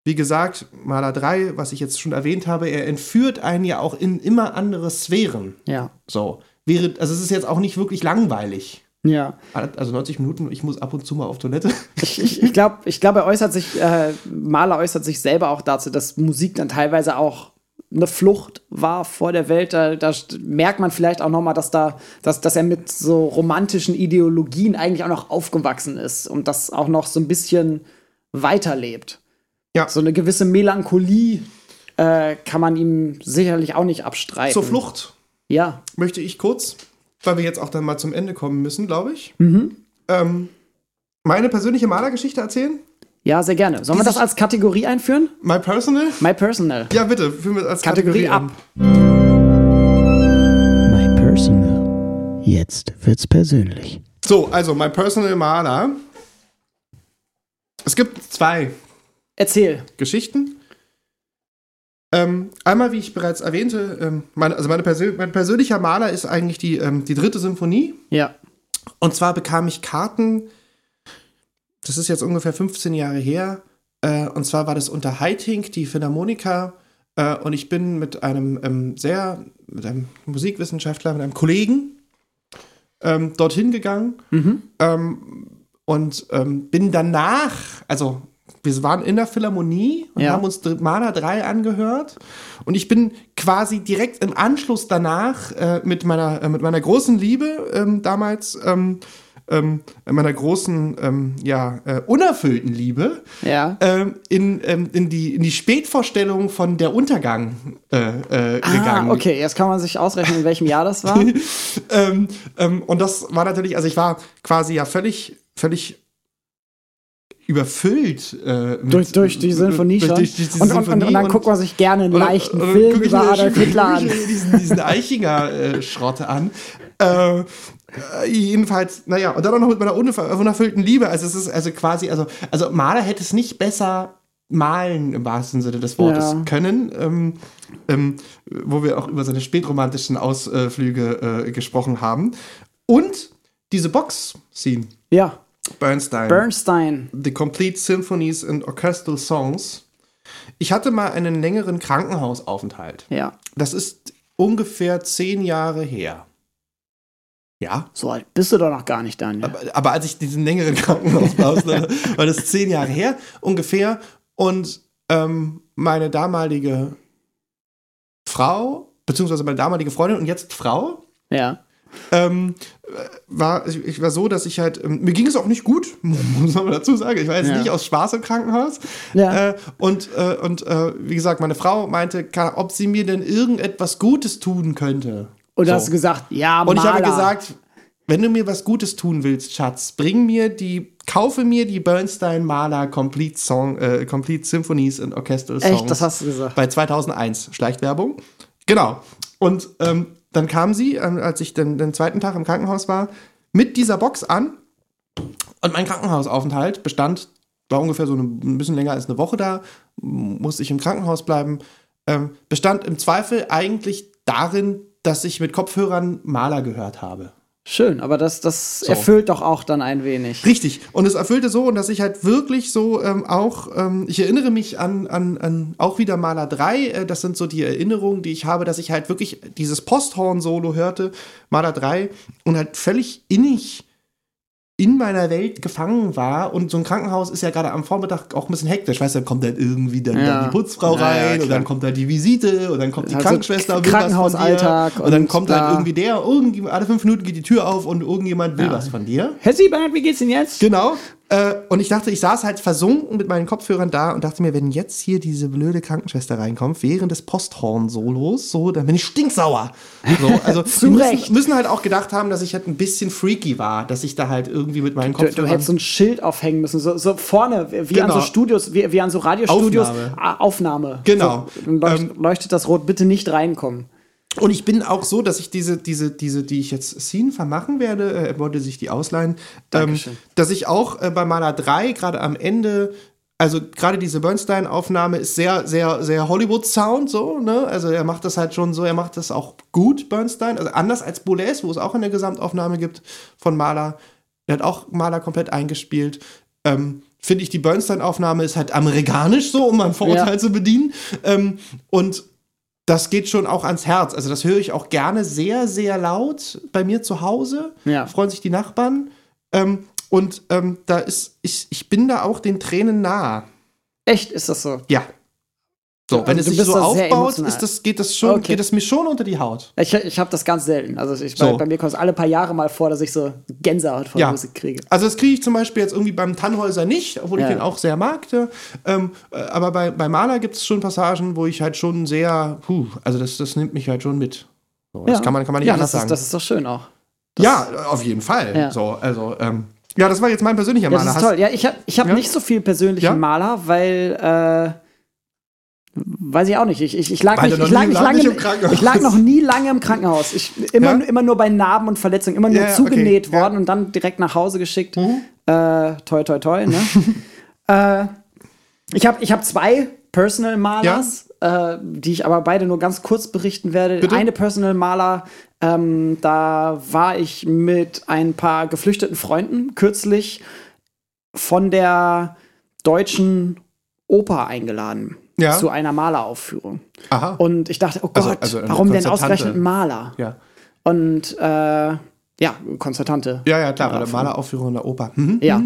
Speaker 2: wie gesagt, Mahler 3, was ich jetzt schon erwähnt habe, er entführt einen ja auch in immer andere Sphären.
Speaker 1: Ja.
Speaker 2: So. Wäre, also es ist jetzt auch nicht wirklich langweilig.
Speaker 1: Ja.
Speaker 2: Also 90 Minuten, ich muss ab und zu mal auf Toilette. (laughs)
Speaker 1: Ich, ich, ich glaube, ich glaub, er äußert sich, äh, Mahler äußert sich selber auch dazu, dass Musik dann teilweise auch eine Flucht war vor der Welt. Da, da merkt man vielleicht auch noch mal, dass, da, dass, dass er mit so romantischen Ideologien eigentlich auch noch aufgewachsen ist und das auch noch so ein bisschen weiterlebt.
Speaker 2: Ja.
Speaker 1: So eine gewisse Melancholie äh, kann man ihm sicherlich auch nicht abstreiten.
Speaker 2: Zur Flucht
Speaker 1: Ja.
Speaker 2: möchte ich kurz, weil wir jetzt auch dann mal zum Ende kommen müssen, glaube ich.
Speaker 1: Mhm.
Speaker 2: Ähm, meine persönliche Malergeschichte erzählen?
Speaker 1: Ja, sehr gerne. Sollen wir das als Kategorie einführen?
Speaker 2: My personal?
Speaker 1: My Personal.
Speaker 2: Ja, bitte. Führen wir als
Speaker 1: Kategorie ab.
Speaker 4: My Personal. Jetzt wird's persönlich.
Speaker 2: So, also my personal Maler. Es gibt zwei
Speaker 1: Erzähl.
Speaker 2: Geschichten. Ähm, einmal, wie ich bereits erwähnte, ähm, meine, also meine Persön mein persönlicher Maler ist eigentlich die, ähm, die dritte Symphonie.
Speaker 1: Ja.
Speaker 2: Und zwar bekam ich Karten, das ist jetzt ungefähr 15 Jahre her. Äh, und zwar war das unter Haitink, die Philharmoniker. Äh, und ich bin mit einem ähm, sehr, mit einem Musikwissenschaftler, mit einem Kollegen ähm, dorthin gegangen. Ähm, und ähm, bin danach, also wir waren in der Philharmonie und
Speaker 1: Ja.
Speaker 2: haben uns Maler 3 angehört. Und ich bin quasi direkt im Anschluss danach äh, mit, meiner, äh, mit meiner großen Liebe ähm, damals, ähm, ähm, meiner großen, ähm, ja, äh, unerfüllten Liebe,
Speaker 1: Ja.
Speaker 2: ähm, in, ähm, in, die, in die Spätvorstellung von Der Untergang äh, äh, gegangen.
Speaker 1: Ah, okay, jetzt kann man sich ausrechnen, in welchem Jahr das war. (laughs)
Speaker 2: ähm, ähm, und das war natürlich, also ich war quasi ja völlig, völlig überfüllt äh, mit-
Speaker 1: durch, durch die Sinfonie
Speaker 2: durch,
Speaker 1: schon.
Speaker 2: durch, durch die
Speaker 1: und, und, und, und dann guckt man sich gerne einen leichten
Speaker 2: und
Speaker 1: Film über Adolf (laughs) Hitler an.
Speaker 2: diesen, diesen Eichinger-Schrott an. Äh, äh, jedenfalls, naja, und dann auch noch mit meiner unerf- unerfüllten Liebe. Also es ist also quasi, also, also Maler hätte es nicht besser malen im wahrsten Sinne des Wortes
Speaker 1: Ja.
Speaker 2: können, ähm, ähm, wo wir auch über seine spätromantischen Ausflüge äh, gesprochen haben. Und diese Box-Scene,
Speaker 1: Ja,
Speaker 2: Bernstein.
Speaker 1: Bernstein.
Speaker 2: The Complete Symphonies and Orchestral Songs. Ich hatte mal einen längeren Krankenhausaufenthalt.
Speaker 1: Ja,
Speaker 2: Das ist ungefähr zehn Jahre her. Ja.
Speaker 1: so alt bist du doch noch gar nicht, Daniel.
Speaker 2: Aber, aber als ich diesen längeren (laughs) Krankenhausaufenthalt hatte, war das zehn Jahre her ungefähr. Und ähm, meine damalige Frau, beziehungsweise meine damalige Freundin und jetzt Frau,
Speaker 1: Ja.
Speaker 2: ähm, war, ich, ich war so, dass ich halt, ähm, mir ging es auch nicht gut, (laughs) muss man dazu sagen. Ich war jetzt
Speaker 1: Ja.
Speaker 2: nicht aus Spaß im Krankenhaus.
Speaker 1: Ja.
Speaker 2: Äh, und äh, und äh, wie gesagt, meine Frau meinte, ob sie mir denn irgendetwas Gutes tun könnte.
Speaker 1: Und
Speaker 2: So.
Speaker 1: du hast gesagt, ja,
Speaker 2: Und ich habe
Speaker 1: Maler.
Speaker 2: gesagt, wenn du mir was Gutes tun willst, Schatz, bring mir die, kaufe mir die Bernstein Maler Complete Song, äh, Complete Symphonies and Orchestral Songs.
Speaker 1: Echt, das hast du gesagt.
Speaker 2: Bei 2001, Schleichwerbung. Genau. Und ähm, dann kam sie, ähm, als ich den, den zweiten Tag im Krankenhaus war, mit dieser Box an. Und mein Krankenhausaufenthalt bestand, war ungefähr so eine, ein bisschen länger als eine Woche da, musste ich im Krankenhaus bleiben, ähm, bestand im Zweifel eigentlich darin, dass ich mit Kopfhörern Maler gehört habe.
Speaker 1: Schön, aber das, das
Speaker 2: So.
Speaker 1: erfüllt doch auch dann ein wenig.
Speaker 2: Richtig. Und es erfüllte so, und dass ich halt wirklich so ähm, auch, ähm, ich erinnere mich an, an, an auch wieder Maler 3, äh, das sind so die Erinnerungen, die ich habe, dass ich halt wirklich dieses Posthorn-Solo hörte, Maler 3, und halt völlig innig in meiner Welt gefangen war und so ein Krankenhaus ist ja gerade am Vormittag auch ein bisschen hektisch, weißt du, dann kommt dann irgendwie dann,
Speaker 1: Ja.
Speaker 2: dann die Putzfrau
Speaker 1: Ja, ja,
Speaker 2: rein und
Speaker 1: klar.
Speaker 2: dann kommt da die Visite und dann kommt die
Speaker 1: Also
Speaker 2: Krankenschwester und
Speaker 1: Krankenhausalltag
Speaker 2: und dann
Speaker 1: und
Speaker 2: kommt
Speaker 1: da-
Speaker 2: dann irgendwie der, irgendwie alle fünf Minuten geht die Tür auf und irgendjemand will was von dir.
Speaker 1: Herr Siebert, wie geht's Ihnen jetzt?
Speaker 2: Genau. Äh, und ich dachte, ich saß halt versunken mit meinen Kopfhörern da und dachte mir, wenn jetzt hier diese blöde Krankenschwester reinkommt, während des Posthorn-Solos, so, dann bin ich stinksauer. So, also (laughs)
Speaker 1: Zu
Speaker 2: müssen,
Speaker 1: Recht.
Speaker 2: müssen halt auch gedacht haben, dass ich halt ein bisschen freaky war, dass ich da halt irgendwie mit meinen
Speaker 1: Du,
Speaker 2: Kopfhörern.
Speaker 1: du hättest so ein Schild aufhängen müssen, so, so vorne, wie an
Speaker 2: Genau.
Speaker 1: so Studios, wie, wie an so Radiostudios.
Speaker 2: Aufnahme.
Speaker 1: Ah, Aufnahme.
Speaker 2: Genau.
Speaker 1: So, dann leucht,
Speaker 2: Ähm,
Speaker 1: leuchtet das Rot, bitte nicht reinkommen.
Speaker 2: Und ich bin auch so, dass ich diese, diese, diese, die ich jetzt Scene vermachen werde, äh, er wollte sich die ausleihen, ähm, dass ich auch äh, bei Maler 3 gerade am Ende, also gerade diese Bernstein-Aufnahme ist sehr, sehr, sehr Hollywood-Sound so, ne? Also er macht das halt schon so, er macht das auch gut, Bernstein. Also anders als Boulez, wo es auch eine Gesamtaufnahme gibt von Maler. Er hat auch Maler komplett eingespielt. Ähm, Finde ich, die Bernstein-Aufnahme ist halt amerikanisch so, um ein Vorurteil
Speaker 1: Ja.
Speaker 2: zu bedienen. Ähm, und das geht schon auch ans Herz. Also das höre ich auch gerne sehr, sehr laut bei mir zu Hause.
Speaker 1: Ja.
Speaker 2: Freuen sich die Nachbarn. Ähm, und ähm, da ist, ich, ich bin da auch den Tränen nah.
Speaker 1: Echt, ist das so?
Speaker 2: Ja. So,
Speaker 1: Also
Speaker 2: wenn
Speaker 1: du
Speaker 2: es sich so aufbaut, das, geht, das schon,
Speaker 1: Okay.
Speaker 2: geht das mir schon unter die Haut.
Speaker 1: Ich, ich habe das ganz selten. Also ich,
Speaker 2: So.
Speaker 1: bei, bei mir kommt es alle paar Jahre mal vor, dass ich so Gänsehaut vor
Speaker 2: Ja.
Speaker 1: Musik kriege.
Speaker 2: Also das kriege ich zum Beispiel jetzt irgendwie beim Tannhäuser nicht, obwohl
Speaker 1: Ja.
Speaker 2: ich den auch sehr mag. ja. Ähm, äh, aber bei, bei Maler gibt es schon Passagen, wo ich halt schon sehr, puh, also das, das nimmt mich halt schon mit. So, das kann man, kann man nicht
Speaker 1: ja,
Speaker 2: anders
Speaker 1: das
Speaker 2: sagen.
Speaker 1: Ist, das ist doch schön auch.
Speaker 2: ja, auf jeden Fall.
Speaker 1: Ja.
Speaker 2: So, also, ähm, Ja, das war jetzt mein persönlicher
Speaker 1: Ja,
Speaker 2: Maler.
Speaker 1: das ist toll. Ja, ich habe ich hab
Speaker 2: Ja?
Speaker 1: nicht so viel persönlichen
Speaker 2: Ja?
Speaker 1: Maler, weil äh, weiß ich auch nicht. Ich, ich, ich lag nicht, ich
Speaker 2: noch
Speaker 1: lag,
Speaker 2: nie-
Speaker 1: ich
Speaker 2: lag im
Speaker 1: ich lag noch nie lange im Krankenhaus. Ich immer,
Speaker 2: Ja?
Speaker 1: immer nur bei Narben und Verletzungen, immer nur
Speaker 2: Ja, ja,
Speaker 1: zugenäht
Speaker 2: okay. Ja.
Speaker 1: worden und dann direkt nach Hause geschickt.
Speaker 2: Mhm.
Speaker 1: Äh, toi, toi, toi. Ne? (laughs) äh, ich habe ich hab zwei Personal Malers, äh, die ich aber beide nur ganz kurz berichten werde.
Speaker 2: Bitte?
Speaker 1: Eine Personal Maler, ähm, da war ich mit ein paar geflüchteten Freunden kürzlich von der deutschen Oper eingeladen
Speaker 2: Ja.
Speaker 1: zu einer Maleraufführung.
Speaker 2: Aha.
Speaker 1: Und ich dachte, oh Gott,
Speaker 2: Also- also
Speaker 1: warum denn ausgerechnet Maler?
Speaker 2: ja.
Speaker 1: Und äh, ja, Konzertante.
Speaker 2: ja, ja, klar, bei der
Speaker 1: Maleraufführung.
Speaker 2: In der Oper. Mhm.
Speaker 1: Ja.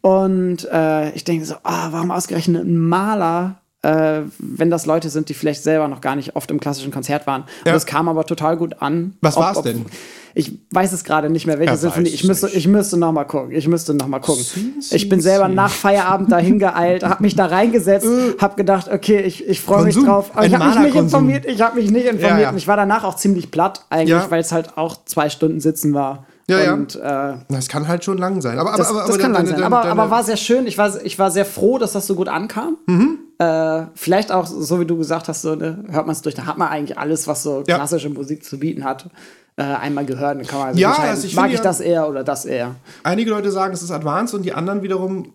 Speaker 1: Und äh, ich denke so, ah, warum ausgerechnet ein Maler, äh, wenn das Leute sind, die vielleicht selber noch gar nicht oft im klassischen Konzert waren.
Speaker 2: Ja.
Speaker 1: Und es kam aber total gut an.
Speaker 2: Was war's
Speaker 1: ob-
Speaker 2: denn?
Speaker 1: Ich weiß es gerade nicht mehr, welche Sinfonie. Ich
Speaker 2: es
Speaker 1: müsste,
Speaker 2: nicht.
Speaker 1: ich müsste noch mal gucken. Ich müsste noch mal gucken. Ich bin selber nach Feierabend dahin geeilt, habe mich da reingesetzt, habe gedacht, okay, ich, ich freue mich
Speaker 2: Äh.
Speaker 1: Drauf. Aber ich habe mich nicht informiert. Ich habe mich nicht informiert.
Speaker 2: Ja, ja.
Speaker 1: Und ich war danach auch ziemlich platt eigentlich,
Speaker 2: Ja.
Speaker 1: weil es halt auch zwei Stunden sitzen war.
Speaker 2: Ja, ja.
Speaker 1: Und äh,
Speaker 2: Das kann halt schon lang sein. Aber,
Speaker 1: das,
Speaker 2: aber, aber,
Speaker 1: das kann lang sein. Aber, aber war sehr schön. Ich war, ich war sehr froh, dass das so gut ankam.
Speaker 2: Mhm.
Speaker 1: Äh, vielleicht auch, so wie du gesagt hast, so, ne, hört man es durch, da hat man eigentlich alles, was so
Speaker 2: Ja.
Speaker 1: klassische Musik zu bieten hat, äh, einmal gehört. Dann kann man also
Speaker 2: Ja, also ich
Speaker 1: mag ich
Speaker 2: ja-
Speaker 1: das eher oder das eher.
Speaker 2: Einige Leute sagen, es ist advanced und die anderen wiederum,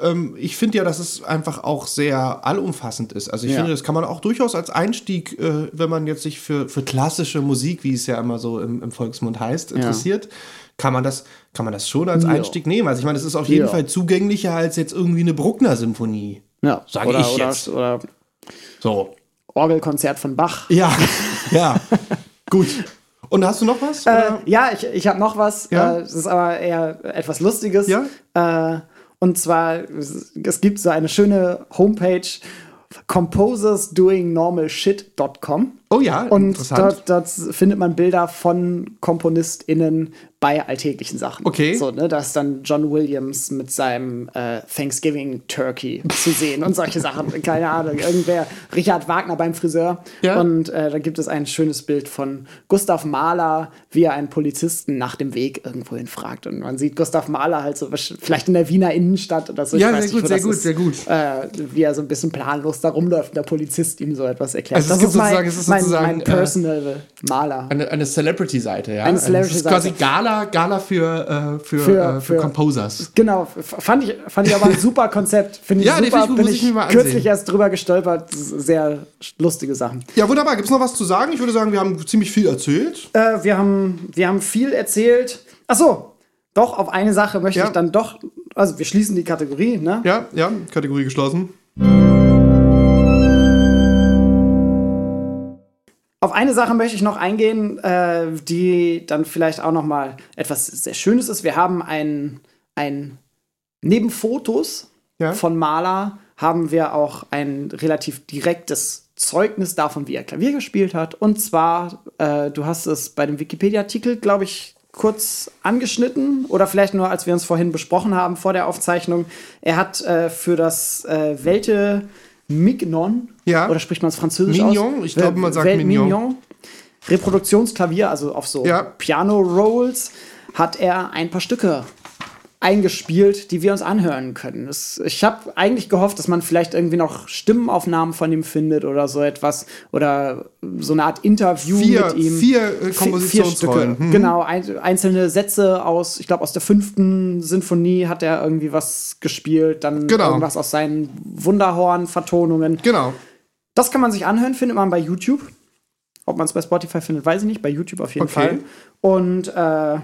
Speaker 2: ähm, ich finde ja, dass es einfach auch sehr allumfassend ist. Also ich
Speaker 1: Ja.
Speaker 2: finde, das kann man auch durchaus als Einstieg, äh, wenn man jetzt sich für, für klassische Musik, wie es ja immer so im, im Volksmund heißt, interessiert, kann man das, kann man das schon als
Speaker 1: Ja.
Speaker 2: Einstieg nehmen. Also ich meine, es ist auf jeden
Speaker 1: Ja.
Speaker 2: Fall zugänglicher als jetzt irgendwie eine Bruckner-Symphonie.
Speaker 1: Ja,
Speaker 2: Sag
Speaker 1: oder,
Speaker 2: ich
Speaker 1: oder,
Speaker 2: jetzt.
Speaker 1: Oder
Speaker 2: So.
Speaker 1: Orgelkonzert von Bach.
Speaker 2: Ja, (laughs) ja. Gut. Und hast du noch was?
Speaker 1: Äh,
Speaker 2: oder?
Speaker 1: ja, ich, ich habe noch was.
Speaker 2: Ja?
Speaker 1: Äh, das ist aber eher etwas Lustiges.
Speaker 2: Ja?
Speaker 1: Äh, und zwar, es es gibt so eine schöne Homepage, composersdoingnormalshit.com.
Speaker 2: oh ja,
Speaker 1: Und
Speaker 2: interessant.
Speaker 1: dort, dort findet man Bilder von KomponistInnen bei alltäglichen Sachen.
Speaker 2: Okay.
Speaker 1: So, ne, da ist dann John Williams mit seinem äh, Thanksgiving Turkey zu sehen und solche Sachen. (laughs) Keine Ahnung. Irgendwer, Richard Wagner beim Friseur.
Speaker 2: Ja.
Speaker 1: Und äh, da gibt es ein schönes Bild von Gustav Mahler, wie er einen Polizisten nach dem Weg irgendwohin fragt. Und man sieht Gustav Mahler halt so, vielleicht in der Wiener Innenstadt oder so.
Speaker 2: Ja, sehr
Speaker 1: nicht,
Speaker 2: gut,
Speaker 1: wo
Speaker 2: sehr gut,
Speaker 1: ist.
Speaker 2: sehr gut.
Speaker 1: Äh, wie er so ein bisschen planlos da rumläuft und der Polizist ihm so etwas erklärt.
Speaker 2: Also es
Speaker 1: das ist mein,
Speaker 2: sozusagen- es ist
Speaker 1: mein,
Speaker 2: sozusagen,
Speaker 1: mein
Speaker 2: äh,
Speaker 1: Personal Maler.
Speaker 2: Eine, eine Celebrity-Seite, ja.
Speaker 1: Eine
Speaker 2: Also
Speaker 1: Celebrity-Seite.
Speaker 2: quasi Gala, Gala für, äh, für,
Speaker 1: Für-
Speaker 2: äh, für,
Speaker 1: für-
Speaker 2: Composers.
Speaker 1: Genau, fand ich, fand ich aber ein (laughs) super Konzept. Finde ich
Speaker 2: Ja,
Speaker 1: super. Bin ich,
Speaker 2: ich
Speaker 1: kürzlich erst drüber gestolpert. Sehr lustige Sachen.
Speaker 2: Ja, wunderbar. Gibt es noch was zu sagen? Ich würde sagen, wir haben ziemlich viel erzählt.
Speaker 1: Äh, wir, haben, wir haben viel erzählt. Ach so, doch, auf eine Sache möchte
Speaker 2: Ja.
Speaker 1: ich dann doch. Also, wir schließen die Kategorie, ne?
Speaker 2: Ja, ja, Kategorie geschlossen.
Speaker 1: Auf eine Sache möchte ich noch eingehen, äh, die dann vielleicht auch noch mal etwas sehr Schönes ist. Wir haben ein, ein neben Fotos
Speaker 2: Ja.
Speaker 1: von Maler haben wir auch ein relativ direktes Zeugnis davon, wie er Klavier gespielt hat. Und zwar, äh, du hast es bei dem Wikipedia-Artikel, glaube ich, kurz angeschnitten oder vielleicht nur, als wir uns vorhin besprochen haben vor der Aufzeichnung. Er hat äh, für das äh, Welte Mignon,
Speaker 2: Ja.
Speaker 1: oder spricht man es französisch
Speaker 2: Mignon?
Speaker 1: aus?
Speaker 2: Ich glaube, man sagt
Speaker 1: Welt
Speaker 2: Mignon.
Speaker 1: Reproduktionsklavier, also auf so
Speaker 2: Ja.
Speaker 1: Piano-Rolls, hat er ein paar Stücke eingespielt, die wir uns anhören können. Das, ich habe eigentlich gehofft, dass man vielleicht irgendwie noch Stimmenaufnahmen von ihm findet oder so etwas oder so eine Art Interview
Speaker 2: Vier,
Speaker 1: mit ihm.
Speaker 2: vier äh,
Speaker 1: Vi- vier
Speaker 2: Kompositionsrollen.
Speaker 1: Stücke.
Speaker 2: Mhm.
Speaker 1: Genau, ein, einzelne Sätze aus, ich glaube, aus der fünften Sinfonie hat er irgendwie was gespielt, dann
Speaker 2: Genau.
Speaker 1: irgendwas aus seinen Wunderhorn-Vertonungen.
Speaker 2: Genau.
Speaker 1: Das kann man sich anhören, findet man bei YouTube. Ob man es bei Spotify findet, weiß ich nicht. Bei YouTube auf jeden
Speaker 2: Okay.
Speaker 1: Fall. Und äh,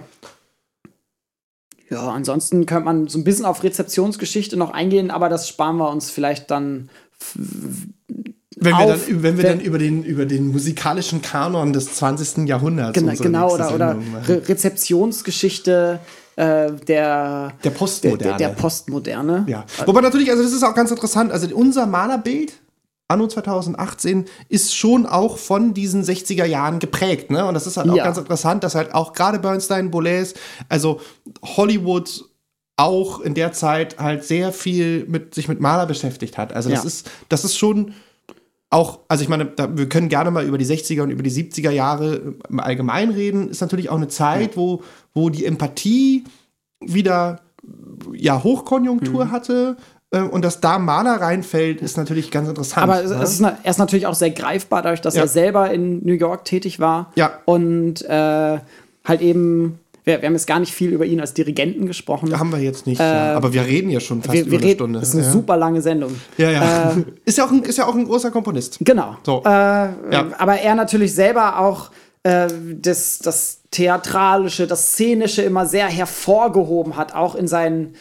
Speaker 1: ja, ansonsten könnte man so ein bisschen auf Rezeptionsgeschichte noch eingehen, aber das sparen wir uns vielleicht dann.
Speaker 2: Wenn wir,
Speaker 1: Auf-
Speaker 2: dann, wenn wir
Speaker 1: wenn-
Speaker 2: dann über den, über den musikalischen Kanon des 20. Jahrhunderts
Speaker 1: Genau, genau oder, oder. Re Rezeptionsgeschichte äh, der,
Speaker 2: Der
Speaker 1: der,
Speaker 2: Postmoderne.
Speaker 1: der, der Postmoderne.
Speaker 2: Ja. Wobei natürlich, also das ist auch ganz interessant, also unser Malerbild Anno 2018 ist schon auch von diesen 60er Jahren geprägt, ne? Und das ist halt auch
Speaker 1: Ja.
Speaker 2: ganz interessant, dass halt auch gerade Bernstein, Boulez, also Hollywood auch in der Zeit halt sehr viel mit sich mit Maler beschäftigt hat. Also das
Speaker 1: Ja.
Speaker 2: ist das ist schon auch, also ich meine, da, wir können gerne mal über die 60er und über die 70er Jahre im Allgemeinen reden. Ist natürlich auch eine Zeit, wo, wo die Empathie wieder ja, Hochkonjunktur
Speaker 1: Mhm.
Speaker 2: hatte. Äh, Und dass da Maler reinfällt, ist natürlich ganz interessant.
Speaker 1: Aber
Speaker 2: ne?
Speaker 1: ist, er ist natürlich auch sehr greifbar, dadurch, dass
Speaker 2: Ja.
Speaker 1: er selber in New York tätig war.
Speaker 2: Ja.
Speaker 1: Und äh, halt eben, wir, wir haben jetzt gar nicht viel über ihn als Dirigenten gesprochen.
Speaker 2: haben wir jetzt nicht. ja. Aber wir reden ja schon fast
Speaker 1: Äh, wir,
Speaker 2: über
Speaker 1: wir
Speaker 2: eine
Speaker 1: reden,
Speaker 2: Stunde.
Speaker 1: das ist eine
Speaker 2: ja.
Speaker 1: super lange Sendung.
Speaker 2: Ja, ja. ist, ja auch ein, ist ja auch ein großer Komponist.
Speaker 1: Genau.
Speaker 2: So.
Speaker 1: Äh,
Speaker 2: Ja.
Speaker 1: Aber er natürlich selber auch äh, das, das Theatralische, das Szenische immer sehr hervorgehoben hat, auch in seinen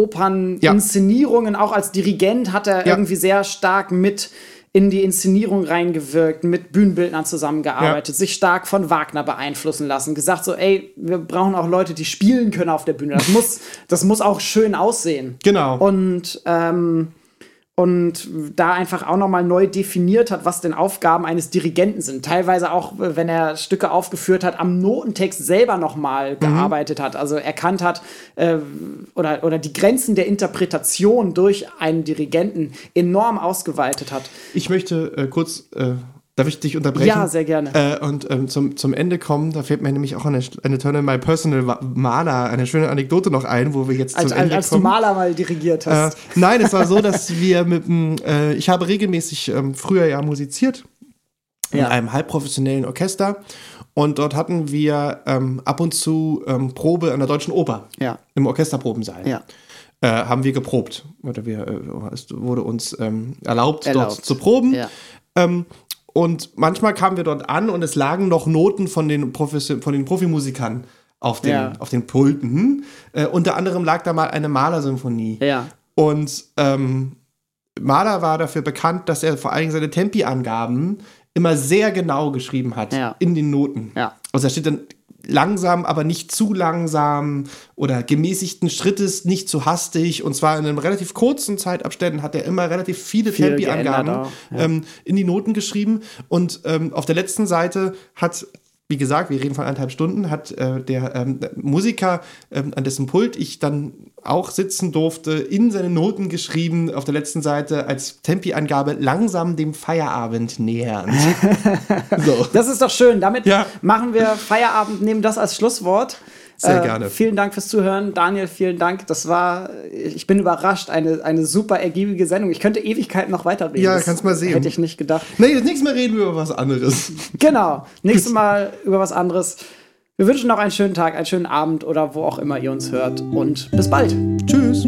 Speaker 1: Operninszenierungen, auch als Dirigent hat er
Speaker 2: Ja.
Speaker 1: irgendwie sehr stark mit in die Inszenierung reingewirkt, mit Bühnenbildnern zusammengearbeitet,
Speaker 2: Ja.
Speaker 1: sich stark von Wagner beeinflussen lassen, gesagt so, ey, wir brauchen auch Leute, die spielen können auf der Bühne. Das muss, das muss auch schön aussehen.
Speaker 2: Genau.
Speaker 1: Und, ähm, und da einfach auch nochmal neu definiert hat, was denn Aufgaben eines Dirigenten sind. Teilweise auch, wenn er Stücke aufgeführt hat, am Notentext selber nochmal gearbeitet hat. Also erkannt hat äh, oder, oder die Grenzen der Interpretation durch einen Dirigenten enorm ausgeweitet hat.
Speaker 2: Ich möchte äh, kurz, äh, darf ich dich unterbrechen?
Speaker 1: Ja, sehr gerne.
Speaker 2: Äh, und ähm, zum, zum Ende kommen, da fällt mir nämlich auch eine, eine tolle My Personal Maler, eine schöne Anekdote noch ein, wo wir jetzt
Speaker 1: Als,
Speaker 2: zum
Speaker 1: als,
Speaker 2: Ende
Speaker 1: als du
Speaker 2: kommen.
Speaker 1: Maler mal dirigiert
Speaker 2: Äh,
Speaker 1: hast.
Speaker 2: nein, es war so, (laughs) dass wir mit dem, äh, ich habe regelmäßig ähm, früher ja musiziert in
Speaker 1: Ja.
Speaker 2: einem halbprofessionellen Orchester und dort hatten wir ähm, ab und zu ähm, Probe an der Deutschen Oper
Speaker 1: Ja.
Speaker 2: im Orchesterprobensaal.
Speaker 1: Ja.
Speaker 2: Äh, haben wir geprobt. Oder wir, äh, es wurde uns ähm, erlaubt,
Speaker 1: Erlaubt.
Speaker 2: dort zu proben.
Speaker 1: Ja.
Speaker 2: Ähm, und manchmal kamen wir dort an und es lagen noch Noten von den, Profis von den Profimusikern auf den,
Speaker 1: Ja.
Speaker 2: auf den Pulten. Äh, unter anderem lag da mal eine Malersymphonie.
Speaker 1: Ja.
Speaker 2: Und ähm, Mahler war dafür bekannt, dass er vor allem seine Tempi-Angaben immer sehr genau geschrieben hat
Speaker 1: Ja.
Speaker 2: in den Noten.
Speaker 1: Ja.
Speaker 2: Also da steht dann langsam, aber nicht zu langsam oder gemäßigten Schrittes, nicht zu hastig. Und zwar in einem relativ kurzen Zeitabständen hat er immer relativ viele
Speaker 1: Viel
Speaker 2: Tempi-Angaben
Speaker 1: ja.
Speaker 2: ähm, in die Noten geschrieben. Und ähm, auf der letzten Seite hat, wie gesagt, wir reden von anderthalb Stunden, hat äh, der ähm, Musiker, ähm, an dessen Pult ich dann auch sitzen durfte, in seine Noten geschrieben, auf der letzten Seite als Tempi-Angabe langsam dem Feierabend nähernd. (laughs) so.
Speaker 1: Das ist doch schön. Damit
Speaker 2: Ja.
Speaker 1: machen wir Feierabend, nehmen das als Schlusswort. Äh,
Speaker 2: Sehr gerne.
Speaker 1: Vielen Dank fürs Zuhören. Daniel, vielen Dank. Das war, ich bin überrascht, eine, eine super ergiebige Sendung. Ich könnte Ewigkeiten noch weiterreden.
Speaker 2: Ja,
Speaker 1: Das
Speaker 2: kannst mal sehen.
Speaker 1: Hätte ich nicht gedacht.
Speaker 2: Nee, das nächste Mal reden wir über was anderes.
Speaker 1: Genau. Nächstes (laughs) Mal über was anderes. Wir wünschen noch einen schönen Tag, einen schönen Abend oder wo auch immer ihr uns hört. Und bis bald.
Speaker 2: Tschüss.